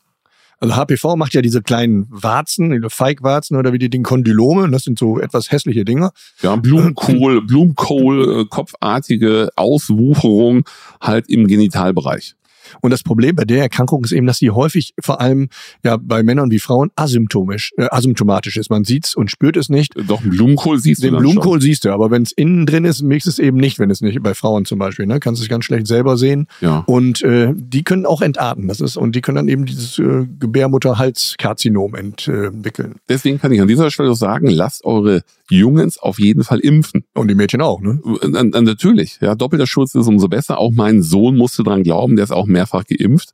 Also HPV macht ja diese kleinen Warzen, diese Feigwarzen oder wie die Dinge Kondylome. Das sind so etwas hässliche Dinge. Ja, Blumenkohl, Blumenkohl, äh, kopfartige Auswucherung halt im Genitalbereich. Und das Problem bei der Erkrankung ist eben, dass sie häufig vor allem ja bei Männern wie Frauen asymptomisch, äh, asymptomatisch ist. Man sieht's und spürt es nicht. Doch, Blumenkohl siehst Den du. Den Blumenkohl schon. siehst du, aber wenn es innen drin ist, merkst du es eben nicht, wenn es nicht bei Frauen zum Beispiel. Ne? Kannst du es ganz schlecht selber sehen. Ja. Und äh, die können auch entarten. Das ist, und die können dann eben dieses äh, Gebärmutterhalskarzinom entwickeln. Deswegen kann ich an dieser Stelle sagen, lasst eure Jungens auf jeden Fall impfen. Und die Mädchen auch, ne? Natürlich, ja. Doppelter Schutz ist umso besser. Auch mein Sohn musste dran glauben, der ist auch mehrfach geimpft,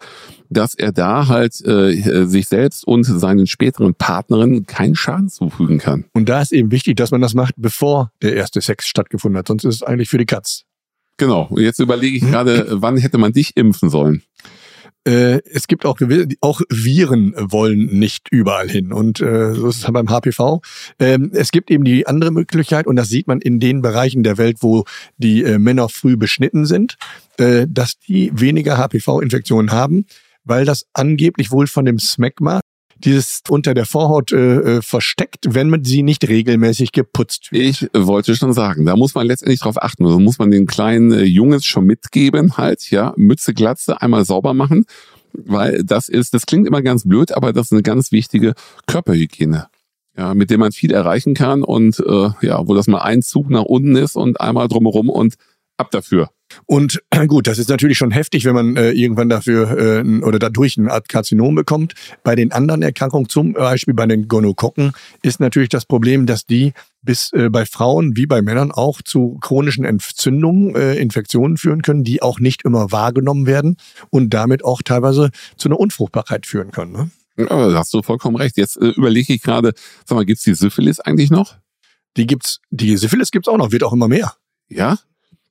dass er da halt äh, sich selbst und seinen späteren Partnerinnen keinen Schaden zufügen kann. Und da ist eben wichtig, dass man das macht, bevor der erste Sex stattgefunden hat. Sonst ist es eigentlich für die Katz. Genau. Und jetzt überlege ich hm? gerade, wann hätte man dich impfen sollen? Äh, es gibt auch auch Viren wollen nicht überall hin und äh, so ist es beim HPV. Ähm, es gibt eben die andere Möglichkeit und das sieht man in den Bereichen der Welt, wo die äh, Männer früh beschnitten sind, äh, dass die weniger HPV-Infektionen haben, weil das angeblich wohl von dem Smegma dieses unter der Vorhaut äh, äh, versteckt, wenn man sie nicht regelmäßig geputzt wird. Ich wollte schon sagen, da muss man letztendlich drauf achten. Also muss man den kleinen äh, Jungs schon mitgeben, halt, ja, Mütze, Glatze, einmal sauber machen, weil das ist, das klingt immer ganz blöd, aber das ist eine ganz wichtige Körperhygiene. Ja, mit dem man viel erreichen kann und äh, ja, wo das mal ein Zug nach unten ist und einmal drumherum und ab dafür. Und gut, das ist natürlich schon heftig, wenn man äh, irgendwann dafür äh, oder dadurch eine Art Karzinom bekommt. Bei den anderen Erkrankungen, zum Beispiel bei den Gonokokken, ist natürlich das Problem, dass die bis äh, bei Frauen wie bei Männern auch zu chronischen Entzündungen, äh, Infektionen führen können, die auch nicht immer wahrgenommen werden und damit auch teilweise zu einer Unfruchtbarkeit führen können. Ne? Ja, da hast du vollkommen recht. Jetzt äh, überlege ich gerade, sag mal, gibt's die Syphilis eigentlich noch? Die gibt's, die Syphilis gibt's auch noch, wird auch immer mehr. Ja?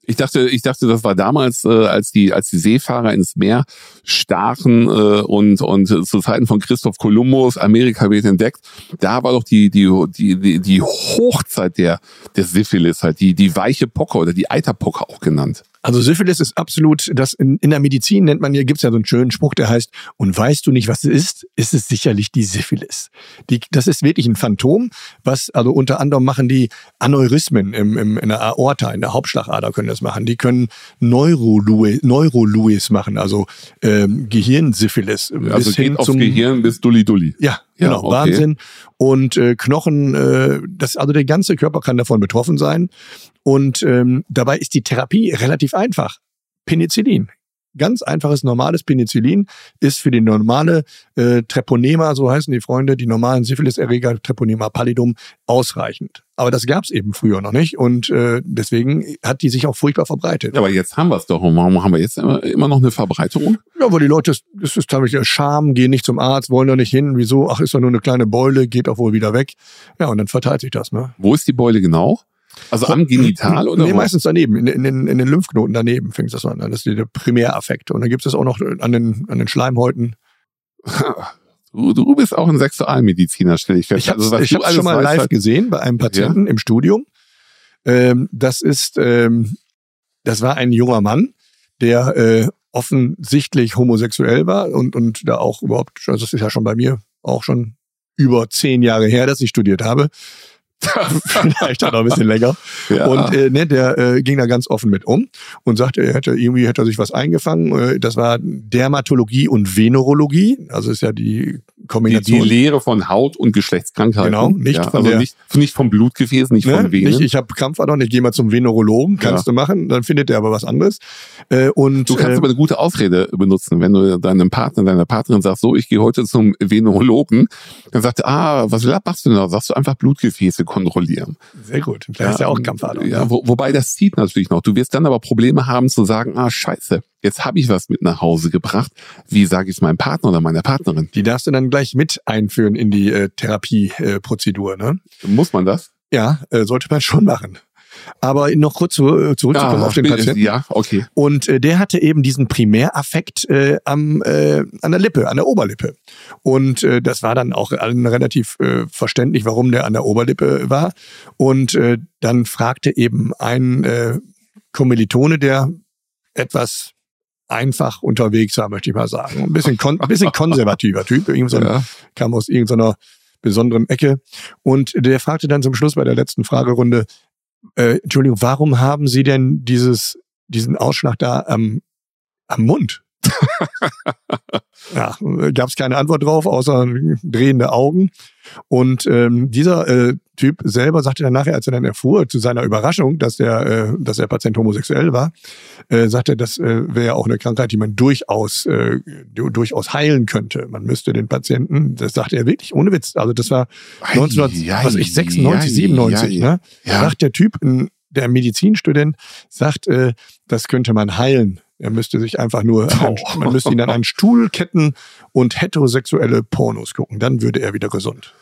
Ich dachte, ich dachte, das war damals, äh, als die, als die Seefahrer ins Meer stachen äh, und und zu Zeiten von Christoph Kolumbus Amerika wird entdeckt. Da war doch die die die die Hochzeit der der Syphilis halt, die die weiche Pocke oder die Eiterpocke auch genannt. Also Syphilis ist absolut, das in, in der Medizin nennt man hier, gibt's ja so einen schönen Spruch, der heißt, und weißt du nicht, was es ist, ist es sicherlich die Syphilis. Die, das ist wirklich ein Phantom, was, also unter anderem machen die Aneurysmen im, im, in der Aorta, in der Hauptschlagader können das machen. Die können Neuroluis, Neuroluis machen, also ähm, Gehirnsyphilis. Also bis geht aufs Gehirn bis Dulli-Dulli. Ja, ja, genau, okay. Wahnsinn. Und äh, Knochen, äh, das, also der ganze Körper kann davon betroffen sein. Und ähm, dabei ist die Therapie relativ einfach. Penicillin. Ganz einfaches, normales Penicillin ist für die normale äh, Treponema, so heißen die Freunde, die normalen Syphiliserreger, Treponema pallidum, ausreichend. Aber das gab es eben früher noch nicht und äh, deswegen hat die sich auch furchtbar verbreitet. Ja, aber jetzt haben wir es doch. Warum haben wir jetzt immer, immer noch eine Verbreiterung? Ja, weil die Leute, das ist tatsächlich Scham, gehen nicht zum Arzt, wollen da nicht hin. Wieso? Ach, ist doch nur eine kleine Beule, geht auch wohl wieder weg. Ja, und dann verteilt sich das. Ne? Wo ist die Beule genau? Also am Genital oder? Nee, wo? meistens daneben, in, in, den, in den Lymphknoten daneben fängt das an. Das ist der Primäraffekt. Und dann gibt es auch noch an den, an den Schleimhäuten. Du, du bist auch ein Sexualmediziner, stelle ich fest. Ich habe also, ich hab's schon mal live halt gesehen bei einem Patienten ja? im Studium. Ähm, das ist, ähm, das war ein junger Mann, der äh, offensichtlich homosexuell war und, und da auch überhaupt, also das ist ja schon bei mir auch schon über zehn Jahre her, dass ich studiert habe. Vielleicht auch noch ein bisschen länger. Ja. Und äh, ne, der äh, ging da ganz offen mit um und sagte, er hätte irgendwie hätte er sich was eingefangen. Äh, das war Dermatologie und Venerologie. Also ist ja die Kombination. Die, die Lehre von Haut- und Geschlechtskrankheiten. Genau, nicht ja, von also der, nicht, nicht vom Blutgefäß, nicht ne, von Venen. Nicht, ich habe Krampfadern, ich gehe mal zum Venerologen, kannst ja. du machen, dann findet er aber was anderes. Äh, und, du kannst äh, aber eine gute Ausrede benutzen, wenn du deinem Partner, deiner Partnerin sagst, so, ich gehe heute zum Venerologen, dann sagt er, ah, was machst du denn da? Sagst du einfach Blutgefäße kontrollieren. Sehr gut, vielleicht ja, ist ja auch Krampfadern. Ja, wo, wobei das zieht natürlich noch. Du wirst dann aber Probleme haben zu sagen, ah, scheiße, jetzt habe ich was mit nach Hause gebracht. Wie sage ich es meinem Partner oder meiner Partnerin? Die darfst du dann gleich mit einführen in die äh, Therapieprozedur. Äh, ne? Muss man das? Ja, äh, sollte man schon machen. Aber noch kurz zu, äh, zurückzukommen ja, auf den Patienten. Ja, okay. Und äh, der hatte eben diesen Primäraffekt äh, am, äh, an der Lippe, an der Oberlippe. Und äh, das war dann auch relativ äh, verständlich, warum der an der Oberlippe war. Und äh, dann fragte eben ein äh, Kommilitone, der etwas einfach unterwegs war, möchte ich mal sagen. Ein bisschen, kon ein bisschen konservativer Typ, so ja. kam aus irgendeiner besonderen Ecke. Und der fragte dann zum Schluss bei der letzten Fragerunde, äh, Entschuldigung, warum haben Sie denn dieses, diesen Ausschlag da am, am Mund? ja, gab es keine Antwort drauf, außer drehende Augen. Und ähm, dieser äh, Typ selber sagte dann nachher, als er dann erfuhr, zu seiner Überraschung, dass der, äh, dass der Patient homosexuell war, äh, sagte, das äh, wäre auch eine Krankheit, die man durchaus, äh, durchaus heilen könnte. Man müsste den Patienten, das sagte er wirklich ohne Witz, also das war 1996, 97, ne? Ja. Sagt der Typ, der Medizinstudent, sagt, äh, das könnte man heilen. Er müsste sich einfach nur, einen, man müsste ihn an einen Stuhl ketten und heterosexuelle Pornos gucken. Dann würde er wieder gesund.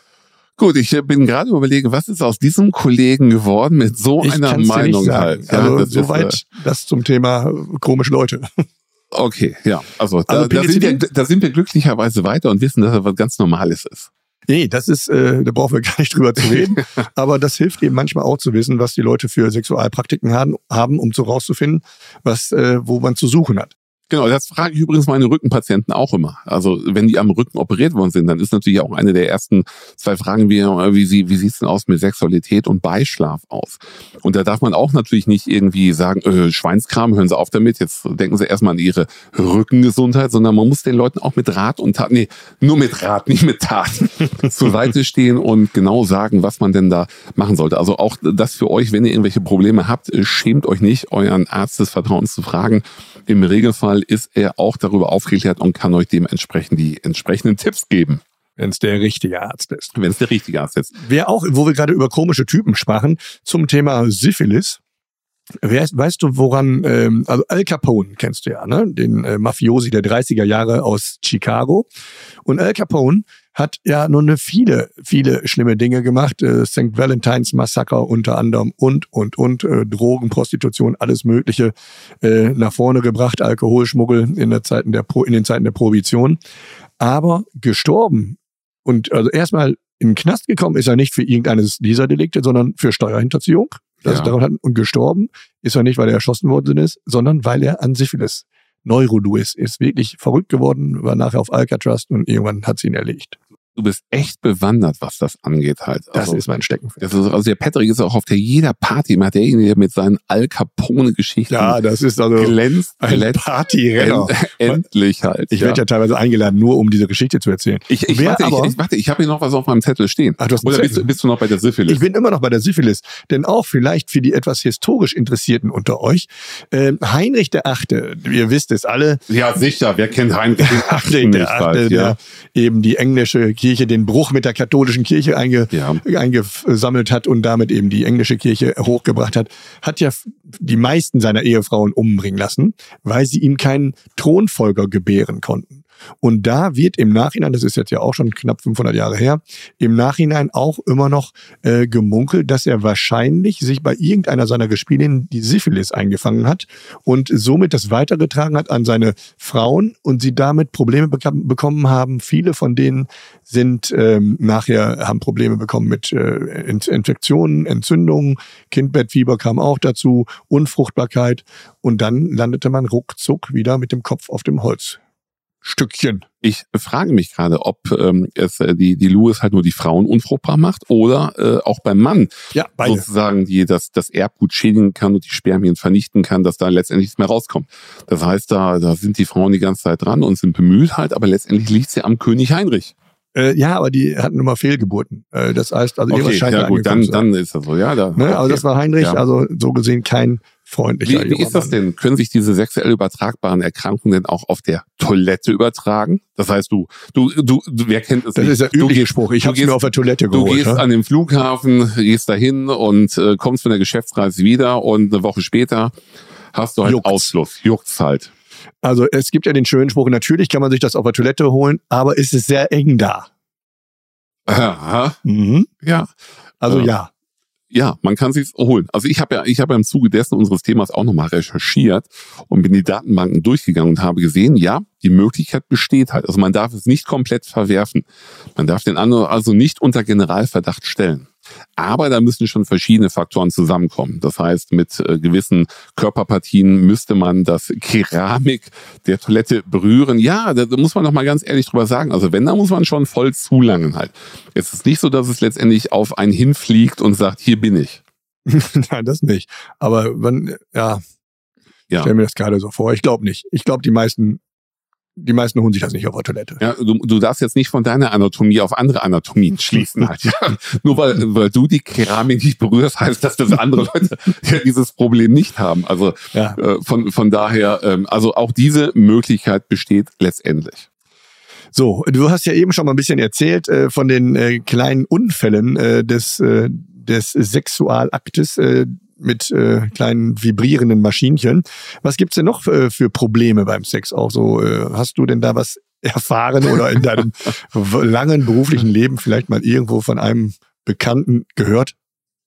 Gut, ich bin gerade überlegen, was ist aus diesem Kollegen geworden mit so ich einer Meinung halt. Ja, also soweit äh, das zum Thema komische Leute. Okay, ja. Also, also da, da, sind wir, da sind wir glücklicherweise weiter und wissen, dass das was ganz Normales ist. Nee, das ist, äh, da brauchen wir gar nicht drüber zu reden. aber das hilft eben manchmal auch zu wissen, was die Leute für Sexualpraktiken haben, haben um so rauszufinden, was, äh, wo man zu suchen hat. Genau, das frage ich übrigens meine Rückenpatienten auch immer. Also wenn die am Rücken operiert worden sind, dann ist natürlich auch eine der ersten zwei Fragen, wie, wie, sie, wie sieht's denn aus mit Sexualität und Beischlaf aus? Und da darf man auch natürlich nicht irgendwie sagen, äh, Schweinskram, hören Sie auf damit, jetzt denken Sie erstmal an Ihre Rückengesundheit, sondern man muss den Leuten auch mit Rat und Tat, nee, nur mit Rat, nicht mit Tat, zur Seite stehen und genau sagen, was man denn da machen sollte. Also auch das für euch, wenn ihr irgendwelche Probleme habt, schämt euch nicht, euren Arzt des Vertrauens zu fragen. Im Regelfall ist er auch darüber aufgeklärt und kann euch dementsprechend die entsprechenden Tipps geben. Wenn es der richtige Arzt ist. Wenn es der richtige Arzt ist. Wer auch, wo wir gerade über komische Typen sprachen, zum Thema Syphilis. Weißt, weißt du, woran, ähm, also Al Capone kennst du ja, ne? Den äh, Mafiosi der 30er Jahre aus Chicago. Und Al Capone hat ja nun eine viele, viele schlimme Dinge gemacht. Äh, St. Valentines Massaker unter anderem und, und, und, äh, Drogen, Prostitution, alles Mögliche äh, nach vorne gebracht, Alkoholschmuggel in, der Zeiten der Pro, in den Zeiten der Prohibition. Aber gestorben und also erstmal in den Knast gekommen ist er nicht für irgendeines dieser Delikte, sondern für Steuerhinterziehung. Das ja. daran und gestorben ist er nicht, weil er erschossen worden ist, sondern weil er an Syphilis Neurolouis ist wirklich verrückt geworden, war nachher auf Alcatraz und irgendwann hat sie ihn erlegt du bist echt bewandert, was das angeht halt. Also, das ist mein Steckenpferd. Das ist, also der Patrick ist auch auf der jeder Party immer derjenige, der mit seinen Al Capone-Geschichten ja, das ist also glänzt. Ein Partyrenner. End, endlich halt. Ich ja. werde ja teilweise eingeladen, nur um diese Geschichte zu erzählen. Ich, ich, warte, aber, ich, ich, warte, ich habe hier noch was auf meinem Zettel stehen. Ach, du hast Oder bist du, bist du noch bei der Syphilis? Ich bin immer noch bei der Syphilis. Denn auch vielleicht für die etwas historisch Interessierten unter euch, äh, Heinrich der Achte, ihr wisst es alle. Ja, sicher. Wer kennt Heinrich der Achte? der Achte, halt, ja. eben die englische Kirche den Bruch mit der katholischen Kirche einge, ja. eingesammelt hat und damit eben die englische Kirche hochgebracht hat, hat ja die meisten seiner Ehefrauen umbringen lassen, weil sie ihm keinen Thronfolger gebären konnten. Und da wird im Nachhinein, das ist jetzt ja auch schon knapp 500 Jahre her, im Nachhinein auch immer noch äh, gemunkelt, dass er wahrscheinlich sich bei irgendeiner seiner Gespielinnen die Syphilis eingefangen hat und somit das weitergetragen hat an seine Frauen und sie damit Probleme bekommen haben. Viele von denen sind ähm, nachher haben Probleme bekommen mit äh, Infektionen, Entzündungen, Kindbettfieber kam auch dazu, Unfruchtbarkeit und dann landete man ruckzuck wieder mit dem Kopf auf dem Holz. Stückchen. Ich frage mich gerade, ob ähm, es äh, die, die Louis halt nur die Frauen unfruchtbar macht oder äh, auch beim Mann ja, beide. sozusagen die das, das Erbgut schädigen kann und die Spermien vernichten kann, dass da letztendlich nichts mehr rauskommt. Das heißt, da, da sind die Frauen die ganze Zeit dran und sind bemüht halt, aber letztendlich liegt sie am König Heinrich. Äh, ja, aber die hatten immer Fehlgeburten. Äh, das heißt, also okay, ja gut, dann, dann ist das so, ja. Da, ne? okay. Aber das war Heinrich, ja. also so gesehen kein freundlicher Wie, wie ist das denn? Können sich diese sexuell übertragbaren Erkrankungen denn auch auf der Toilette übertragen? Das heißt, du, du, du, wer kennt es Das nicht? ist der übliche Spruch. Ich habe mir auf der Toilette geholt. Du gehst ja? an den Flughafen, gehst dahin und äh, kommst von der Geschäftsreise wieder und eine Woche später hast du halt Juckt's. Ausfluss. Juckt's halt. Also es gibt ja den schönen Spruch, natürlich kann man sich das auf der Toilette holen, aber es ist sehr eng da. Aha. Mhm. Ja. Also äh, ja ja, man kann sich's holen. Also ich habe ja, ich habe ja im Zuge dessen unseres Themas auch nochmal recherchiert und bin die Datenbanken durchgegangen und habe gesehen, ja, die Möglichkeit besteht halt. Also man darf es nicht komplett verwerfen. Man darf den anderen also nicht unter Generalverdacht stellen. Aber da müssen schon verschiedene Faktoren zusammenkommen. Das heißt, mit äh, gewissen Körperpartien müsste man das Keramik der Toilette berühren. Ja, da, da muss man noch mal ganz ehrlich drüber sagen. Also wenn, da muss man schon voll zulangen halt. Es ist nicht so, dass es letztendlich auf einen hinfliegt und sagt, hier bin ich. Nein, das nicht. Aber wenn, ja, ja. stell mir das gerade so vor. Ich glaube nicht. Ich glaube, die meisten die meisten holen sich das nicht auf der Toilette. Ja, du, du darfst jetzt nicht von deiner Anatomie auf andere Anatomien schließen. Halt, ja. Nur weil, weil du die Keramik nicht berührst, heißt das, dass andere Leute ja dieses Problem nicht haben. Also ja. äh, von, von daher, ähm, also auch diese Möglichkeit besteht letztendlich. So, du hast ja eben schon mal ein bisschen erzählt äh, von den äh, kleinen Unfällen äh, des, äh, des Sexualaktes, äh, mit äh, kleinen vibrierenden Maschinchen. Was gibt's denn noch äh, für Probleme beim Sex? Auch so, äh, hast du denn da was erfahren oder in deinem langen beruflichen Leben vielleicht mal irgendwo von einem Bekannten gehört?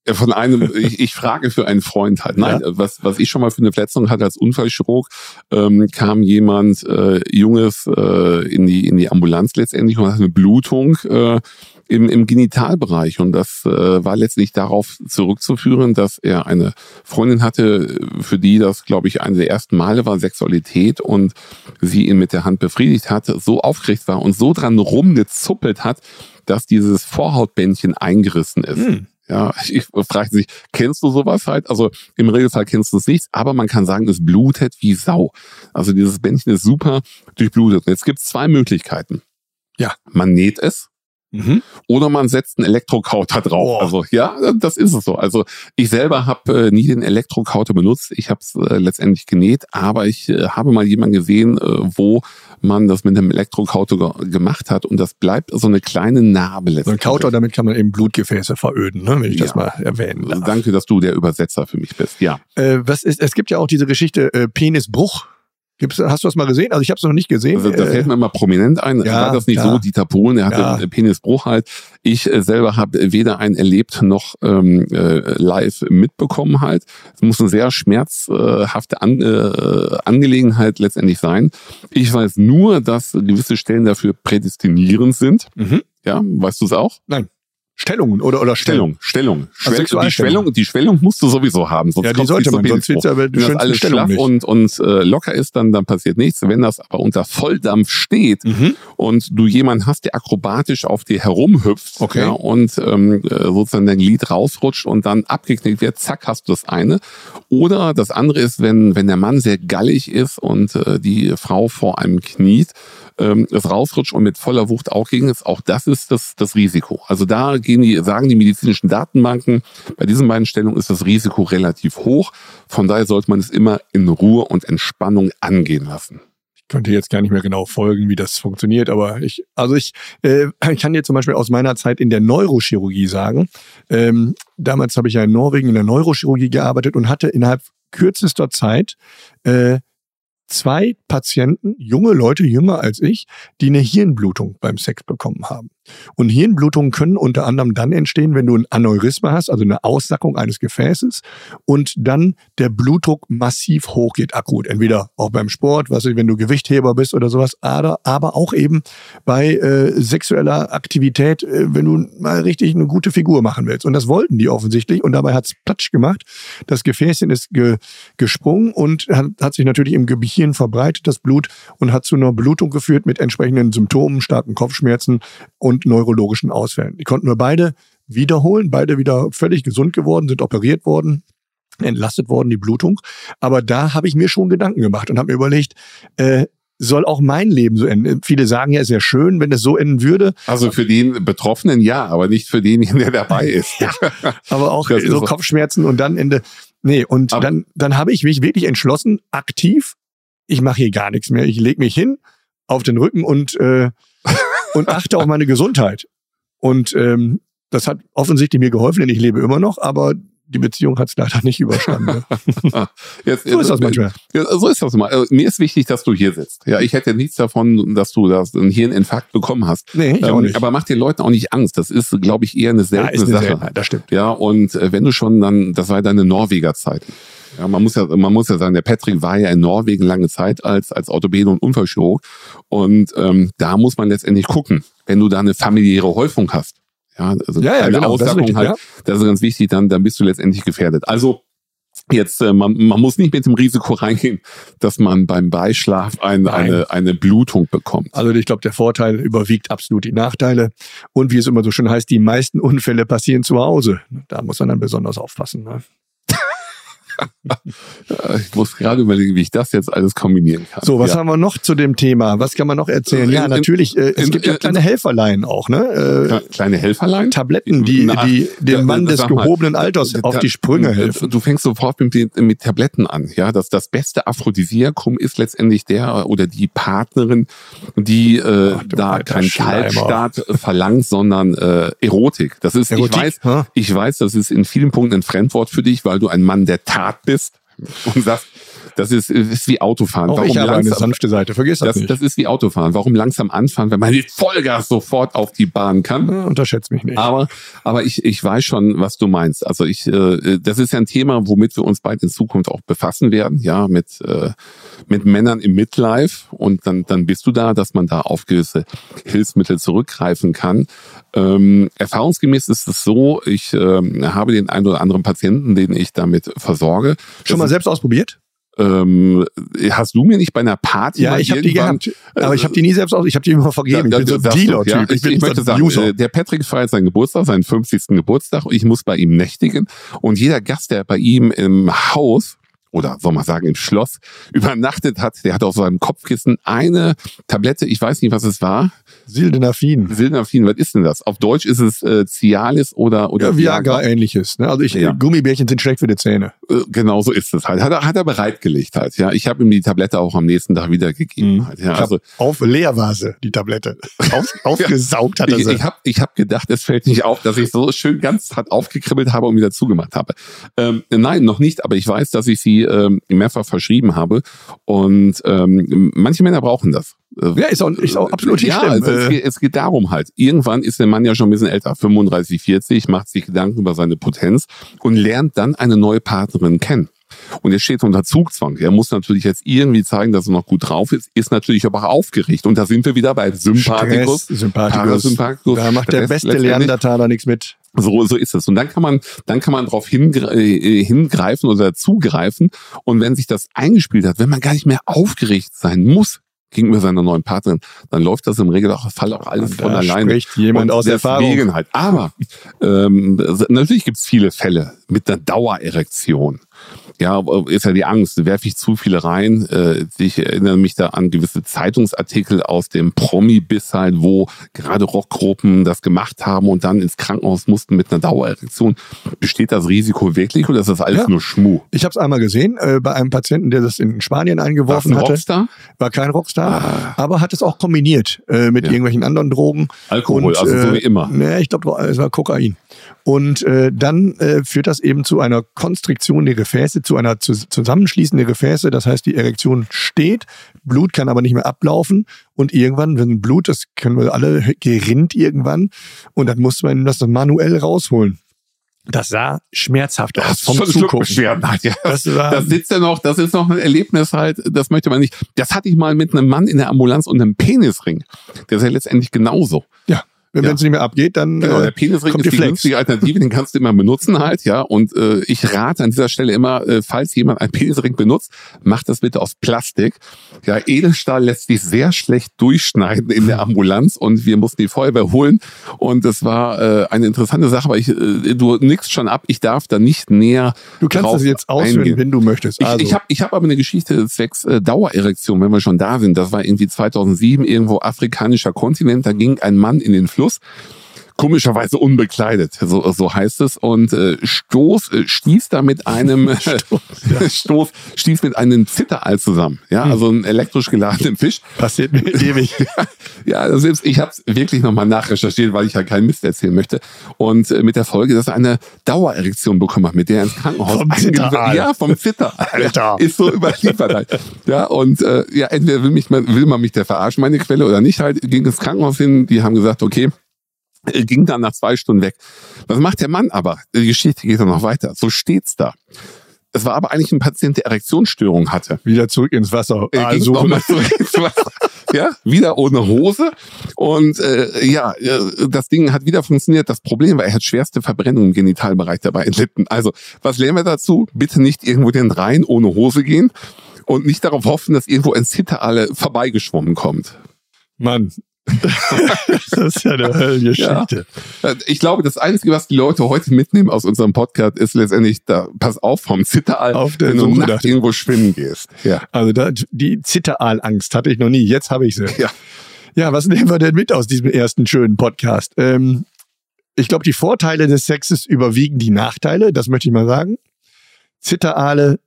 Von einem, ich, ich frage für einen Freund halt. Nein, ja. was, was ich schon mal für eine Verletzung hatte als Unfallchirurg, ähm, kam jemand äh, Junges äh, in, die, in die Ambulanz letztendlich und hat eine Blutung. Äh, im, im Genitalbereich. Und das äh, war letztlich darauf zurückzuführen, dass er eine Freundin hatte, für die das, glaube ich, eine der ersten Male war, Sexualität und sie ihn mit der Hand befriedigt hatte, so aufgeregt war und so dran rumgezuppelt hat, dass dieses Vorhautbändchen eingerissen ist. Hm. Ja, ich frage sich, kennst du sowas halt? Also im Regelfall kennst du es nicht, aber man kann sagen, es blutet wie Sau. Also dieses Bändchen ist super durchblutet. Jetzt gibt es zwei Möglichkeiten. Ja, man näht es, Mhm. Oder man setzt einen Elektrokauter drauf. Oh. Also ja, das ist es so. Also ich selber habe äh, nie den Elektrokauter benutzt. Ich habe es äh, letztendlich genäht, aber ich äh, habe mal jemanden gesehen, äh, wo man das mit einem Elektrokauter ge gemacht hat und das bleibt so eine kleine Narbe. So ein Kauter, damit kann man eben Blutgefäße veröden, ne? wenn ich ja. das mal erwähnen darf. Danke, dass du der Übersetzer für mich bist. Ja. Äh, was ist? Es gibt ja auch diese Geschichte äh, Penisbruch. Gibt's, hast du das mal gesehen? Also ich habe es noch nicht gesehen. Also, da fällt äh, mir immer prominent ein. Ja, War das nicht ja. so? Dieter Bohlen, er hatte ja. Penisbruch halt. Ich äh, selber habe weder einen erlebt noch ähm, äh, live mitbekommen halt. Es muss eine sehr schmerzhafte An äh, Angelegenheit letztendlich sein. Ich weiß nur, dass gewisse Stellen dafür prädestinierend sind. Mhm. Ja, weißt du es auch? Nein. Stellungen oder oder Stellung, Stellung. Schwell, also die Schwellung, die Schwellung musst du sowieso haben, sonst ja, die sollte man, sonst wird's aber Wenn das alles schlaff nicht. und und äh, locker ist, dann dann passiert nichts. Wenn das aber unter Volldampf steht mhm. und du jemanden hast, der akrobatisch auf dir herumhüpft okay. ja, und ähm, äh, sozusagen dein Glied rausrutscht und dann abgeknickt wird, zack, hast du das eine. Oder das andere ist, wenn wenn der Mann sehr gallig ist und äh, die Frau vor einem kniet ähm, es rausrutscht und mit voller Wucht auch gegen ist, auch das ist das, das Risiko. Also da gehen die, sagen die medizinischen Datenbanken, bei diesen beiden Stellungen ist das Risiko relativ hoch. Von daher sollte man es immer in Ruhe und Entspannung angehen lassen Ich könnte jetzt gar nicht mehr genau folgen, wie das funktioniert, aber ich, also ich, äh, ich kann dir zum Beispiel aus meiner Zeit in der Neurochirurgie sagen. Ähm, damals habe ich ja in Norwegen in der Neurochirurgie gearbeitet und hatte innerhalb kürzester Zeit äh, zwei Patienten, junge Leute, jünger als ich, die eine Hirnblutung beim Sex bekommen haben. Und Hirnblutungen können unter anderem dann entstehen, wenn du ein Aneurysma hast, also eine Aussackung eines Gefäßes und dann der Blutdruck massiv hochgeht akut. Entweder auch beim Sport, was wenn du Gewichtheber bist oder sowas, aber, aber auch eben bei äh, sexueller Aktivität, äh, wenn du mal richtig eine gute Figur machen willst. Und das wollten die offensichtlich und dabei hat's Platsch gemacht. Das Gefäßchen ist ge, gesprungen und hat, hat sich natürlich im Gehirn verbreitet, das Blut, und hat zu einer Blutung geführt mit entsprechenden Symptomen, starken Kopfschmerzen und und neurologischen Ausfällen. Die konnten wir beide wiederholen, beide wieder völlig gesund geworden, sind operiert worden, entlastet worden, die Blutung. Aber da habe ich mir schon Gedanken gemacht und habe mir überlegt, äh, soll auch mein Leben so enden. Viele sagen ja, es wäre schön, wenn es so enden würde. Also für den Betroffenen ja, aber nicht für denjenigen, der dabei ist. ja, aber auch das so Kopfschmerzen und dann Ende. Nee, und aber dann, dann habe ich mich wirklich entschlossen, aktiv, ich mache hier gar nichts mehr. Ich lege mich hin auf den Rücken und äh, und achte auf meine Gesundheit. Und ähm, das hat offensichtlich mir geholfen, denn ich lebe immer noch, aber die Beziehung hat es leider nicht überstanden. jetzt, so ist das manchmal. So ist das mal. Also, mir ist wichtig, dass du hier sitzt. Ja, ich hätte nichts davon, dass du das einen Hirninfarkt bekommen hast. Nee, ich ähm, auch nicht. Aber mach den Leuten auch nicht Angst. Das ist, glaube ich, eher eine seltene ja, ist eine Sache. Seltenheit, das stimmt. Ja, und äh, wenn du schon dann, das war deine Norweger Zeit. Ja, man muss ja, man muss ja sagen, der Patrick war ja in Norwegen lange Zeit als, als Orthopäde und Unfallchirurg. Und ähm, da muss man letztendlich gucken, wenn du da eine familiäre Häufung hast. Ja, also ja, ja, eine genau, Aussagung das halt, ja. das ist ganz wichtig, dann, dann bist du letztendlich gefährdet. Also Jetzt, äh, man, man muss nicht mit dem Risiko reingehen, dass man beim Beischlaf ein, eine, eine Blutung bekommt. Also ich glaube, der Vorteil überwiegt absolut die Nachteile. Und wie es immer so schön heißt, die meisten Unfälle passieren zu Hause. Da muss man dann besonders aufpassen. Ne? Ich muss gerade überlegen, wie ich das jetzt alles kombinieren kann. So, was ja. haben wir noch zu dem Thema? Was kann man noch erzählen? Ja, natürlich, äh, es in, gibt ja kleine Helferlein auch, ne? Äh, kleine Helferlein? Tabletten, die, Na, die dem Mann des gehobenen mal, Alters auf die Sprünge helfen. Du fängst sofort mit, mit Tabletten an. Ja, das, das beste Aphrodisiakum ist letztendlich der oder die Partnerin, die äh, Ach, da keinen Kaltstart verlangt, sondern äh, Erotik. Das ist, Erotik? ich weiß, huh? ich weiß, das ist in vielen Punkten ein Fremdwort für dich, weil du ein Mann der Tat bist und sagst, Das ist, ist wie Autofahren. Auch Warum ich habe langsam, eine sanfte Seite, vergiss das, das nicht. Das ist wie Autofahren. Warum langsam anfahren, wenn man mit Vollgas sofort auf die Bahn kann? Ja, unterschätzt mich nicht. Aber, aber ich, ich weiß schon, was du meinst. Also ich, äh, das ist ja ein Thema, womit wir uns bald in Zukunft auch befassen werden, ja, mit, äh, mit Männern im Midlife. Und dann, dann bist du da, dass man da auf gewisse Hilfsmittel zurückgreifen kann. Ähm, erfahrungsgemäß ist es so, ich äh, habe den einen oder anderen Patienten, den ich damit versorge. Schon mal selbst ausprobiert? Ähm, hast du mir nicht bei einer Party Ja, ich habe die gehabt, aber ich habe die nie selbst aus, ich habe die immer vergeben. Da, ich bin so ein Dealer-Typ. Ja, ich, ich, ich möchte sagen, User. der Patrick feiert seinen Geburtstag, seinen 50. Geburtstag. Ich muss bei ihm nächtigen und jeder Gast, der bei ihm im Haus oder soll man sagen im Schloss übernachtet hat, der hat auf seinem Kopfkissen eine Tablette, ich weiß nicht, was es war. Sildenafin. Sildenafin, was ist denn das? Auf Deutsch ist es äh, Cialis oder oder ja, Viagra ähnliches. Ne? Also ich, ja. Gummibärchen sind schlecht für die Zähne. Äh, genau so ist es halt. Hat er, hat er bereitgelegt halt. Ja, ich habe ihm die Tablette auch am nächsten Tag wiedergegeben. Mhm. Halt, ja, also auf Leervase die Tablette auf, aufgesaugt hat er. Ich, ich habe ich hab gedacht, es fällt nicht auf, dass ich so schön ganz hart aufgekribbelt habe und wieder zugemacht habe. Ähm, nein, noch nicht. Aber ich weiß, dass ich sie ähm, mehrfach verschrieben habe und ähm, manche Männer brauchen das. Ja, ist auch, ist auch absolut nicht ja, schlimm. Also es, geht, es geht darum halt. Irgendwann ist der Mann ja schon ein bisschen älter, 35, 40, macht sich Gedanken über seine Potenz und lernt dann eine neue Partnerin kennen. Und er steht unter Zugzwang. Er muss natürlich jetzt irgendwie zeigen, dass er noch gut drauf ist, ist natürlich aber auch aufgeregt. Und da sind wir wieder bei Sympathikus, Stress, Sympathikus. Da macht der beste Leandertaler nichts mit. So, so ist es. Und dann kann man, dann kann man darauf äh, hingreifen oder zugreifen. Und wenn sich das eingespielt hat, wenn man gar nicht mehr aufgeregt sein muss, gegenüber seiner neuen Partnerin, dann läuft das im Regelfall auch alles von alleine. Spricht jemand und aus Erfahrung. Halt. Aber ähm, natürlich gibt's viele Fälle mit einer Dauererektion ja, ist ja die Angst, werfe ich zu viele rein. Äh, ich erinnere mich da an gewisse Zeitungsartikel aus dem Promi-Biss halt, wo gerade Rockgruppen das gemacht haben und dann ins Krankenhaus mussten mit einer Dauererektion. Besteht das Risiko wirklich oder ist das alles ja. nur Schmuh? Ich habe es einmal gesehen äh, bei einem Patienten, der das in Spanien eingeworfen hatte. Rockstar? War kein Rockstar, ah. aber hat es auch kombiniert äh, mit ja. irgendwelchen anderen Drogen. Alkohol, und, also so wie immer. Ne, ich glaube, es war Kokain. Und äh, dann äh, führt das eben zu einer Konstriktion der Gefäße, zu einer Zusammenschließen der Gefäße. Das heißt, die Erektion steht, Blut kann aber nicht mehr ablaufen. Und irgendwann, wenn Blut, das können wir alle, gerinnt irgendwann. Und dann muss man das manuell rausholen. Das sah schmerzhaft aus vom Zugucken. Ja, das, das sitzt ja noch, das ist noch ein Erlebnis halt, das möchte man nicht. Das hatte ich mal mit einem Mann in der Ambulanz und einem Penisring. Der ist ja letztendlich genauso. Wenn ja. es nicht mehr abgeht, dann genau, der äh, Penisring ist die, die günstige Alternative, den kannst du immer benutzen halt, ja. Und äh, ich rate an dieser Stelle immer, äh, falls jemand einen Penisring benutzt, macht das bitte aus Plastik. Ja, Edelstahl lässt sich sehr schlecht durchschneiden in der Ambulanz und wir mussten die Feuerwehr holen. Und das war äh, eine interessante Sache, aber ich, äh, du nix schon ab, ich darf da nicht näher. Du kannst das jetzt ausführen, wenn du möchtest. Also. Ich, ich habe ich hab aber eine Geschichte zwecks äh, Dauererektion, wenn wir schon da sind. Das war irgendwie 2007 irgendwo afrikanischer Kontinent. Da ging ein Mann in den Fluss los. Komischerweise unbekleidet, so, so heißt es. Und äh, Stoß äh, stieß da mit einem Stoß, ja. Stoß stieß mit einem Zitterall zusammen. Ja, hm. also ein elektrisch geladenen Fisch. Passiert mir ewig. ja, selbst ich habe es wirklich nochmal nachrecherchiert, weil ich ja keinen Mist erzählen möchte. Und äh, mit der Folge, dass er eine Dauererektion bekommen hat, mit der er ins Krankenhaus vom. Ja, vom Zitterall. Alter. Ist so überliefert halt. Ja, und äh, ja, entweder will, mich, will man mich der verarschen, meine Quelle, oder nicht halt, ging ins Krankenhaus hin, die haben gesagt, okay, ging dann nach zwei Stunden weg. Was macht der Mann aber? Die Geschichte geht dann noch weiter. So steht's da. Es war aber eigentlich ein Patient, der Erektionsstörung hatte. Wieder zurück ins Wasser. Er ging nochmal zurück ins Wasser. ja, wieder ohne Hose. Und äh, ja, äh, das Ding hat wieder funktioniert. Das Problem war, er hat schwerste Verbrennung im Genitalbereich dabei entlitten. Also, was lernen wir dazu? Bitte nicht irgendwo den Rhein ohne Hose gehen und nicht darauf hoffen, dass irgendwo ein Zitterale vorbeigeschwommen kommt. Mann, das ist ja eine Höllengeschichte. Ja. Ich glaube, das Einzige, was die Leute heute mitnehmen aus unserem Podcast, ist letztendlich, da pass auf vom Zitteraal, auf der wenn du nachts irgendwo schwimmen gehst. Ja. Also da, die Zitteraalangst hatte ich noch nie. Jetzt habe ich sie. Ja. Ja, was nehmen wir denn mit aus diesem ersten schönen Podcast? Ähm, ich glaube, die Vorteile des Sexes überwiegen die Nachteile, das möchte ich mal sagen. Zitteraale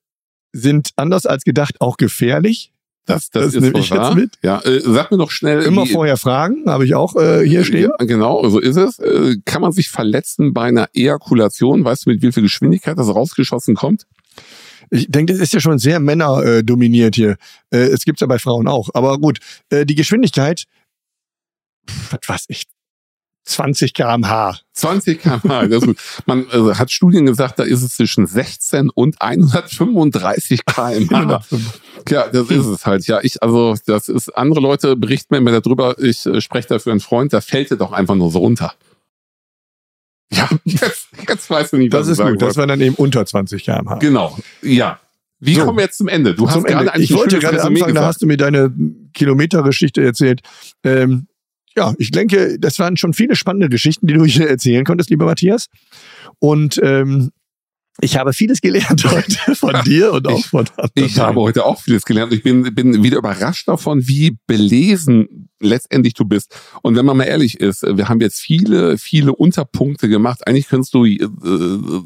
sind anders als gedacht auch gefährlich. Das, das, das ist nehme ich wahr. jetzt mit. Ja, äh, sag mir noch schnell. Immer wie, vorher fragen, habe ich auch äh, hier stehen. Ja, genau, so ist es. Äh, kann man sich verletzen bei einer Ejakulation? Weißt du, mit wie viel Geschwindigkeit das rausgeschossen kommt? Ich denke, das ist ja schon sehr männerdominiert hier. Äh, es gibt's ja bei Frauen auch. Aber gut, äh, die Geschwindigkeit, was weiß ich, 20 kmh. 20 kmh, das ist gut. Man äh, hat Studien gesagt, da ist es zwischen 16 und 135 kmh. ja, das ist es halt. Ja, ich, also, das ist, andere Leute berichten mir immer darüber, ich äh, spreche dafür einen Freund, da fällt er doch einfach nur so runter. Ja, jetzt, jetzt weißt du nicht, was Das ist gut, das war dann eben unter 20 kmh. Genau, ja. Wie so, kommen wir jetzt zum Ende? Du hast gerade Ende. Ich wollte gerade anfangen, da hast du mir deine Kilometergeschichte erzählt. Ähm, ja, ich denke, das waren schon viele spannende Geschichten, die du hier erzählen konntest, lieber Matthias. Und ähm, ich habe vieles gelernt heute von dir und auch ich, von anderen. Ich habe heute auch vieles gelernt. Ich bin, bin wieder überrascht davon, wie belesen letztendlich du bist. Und wenn man mal ehrlich ist, wir haben jetzt viele, viele Unterpunkte gemacht. Eigentlich könntest du äh,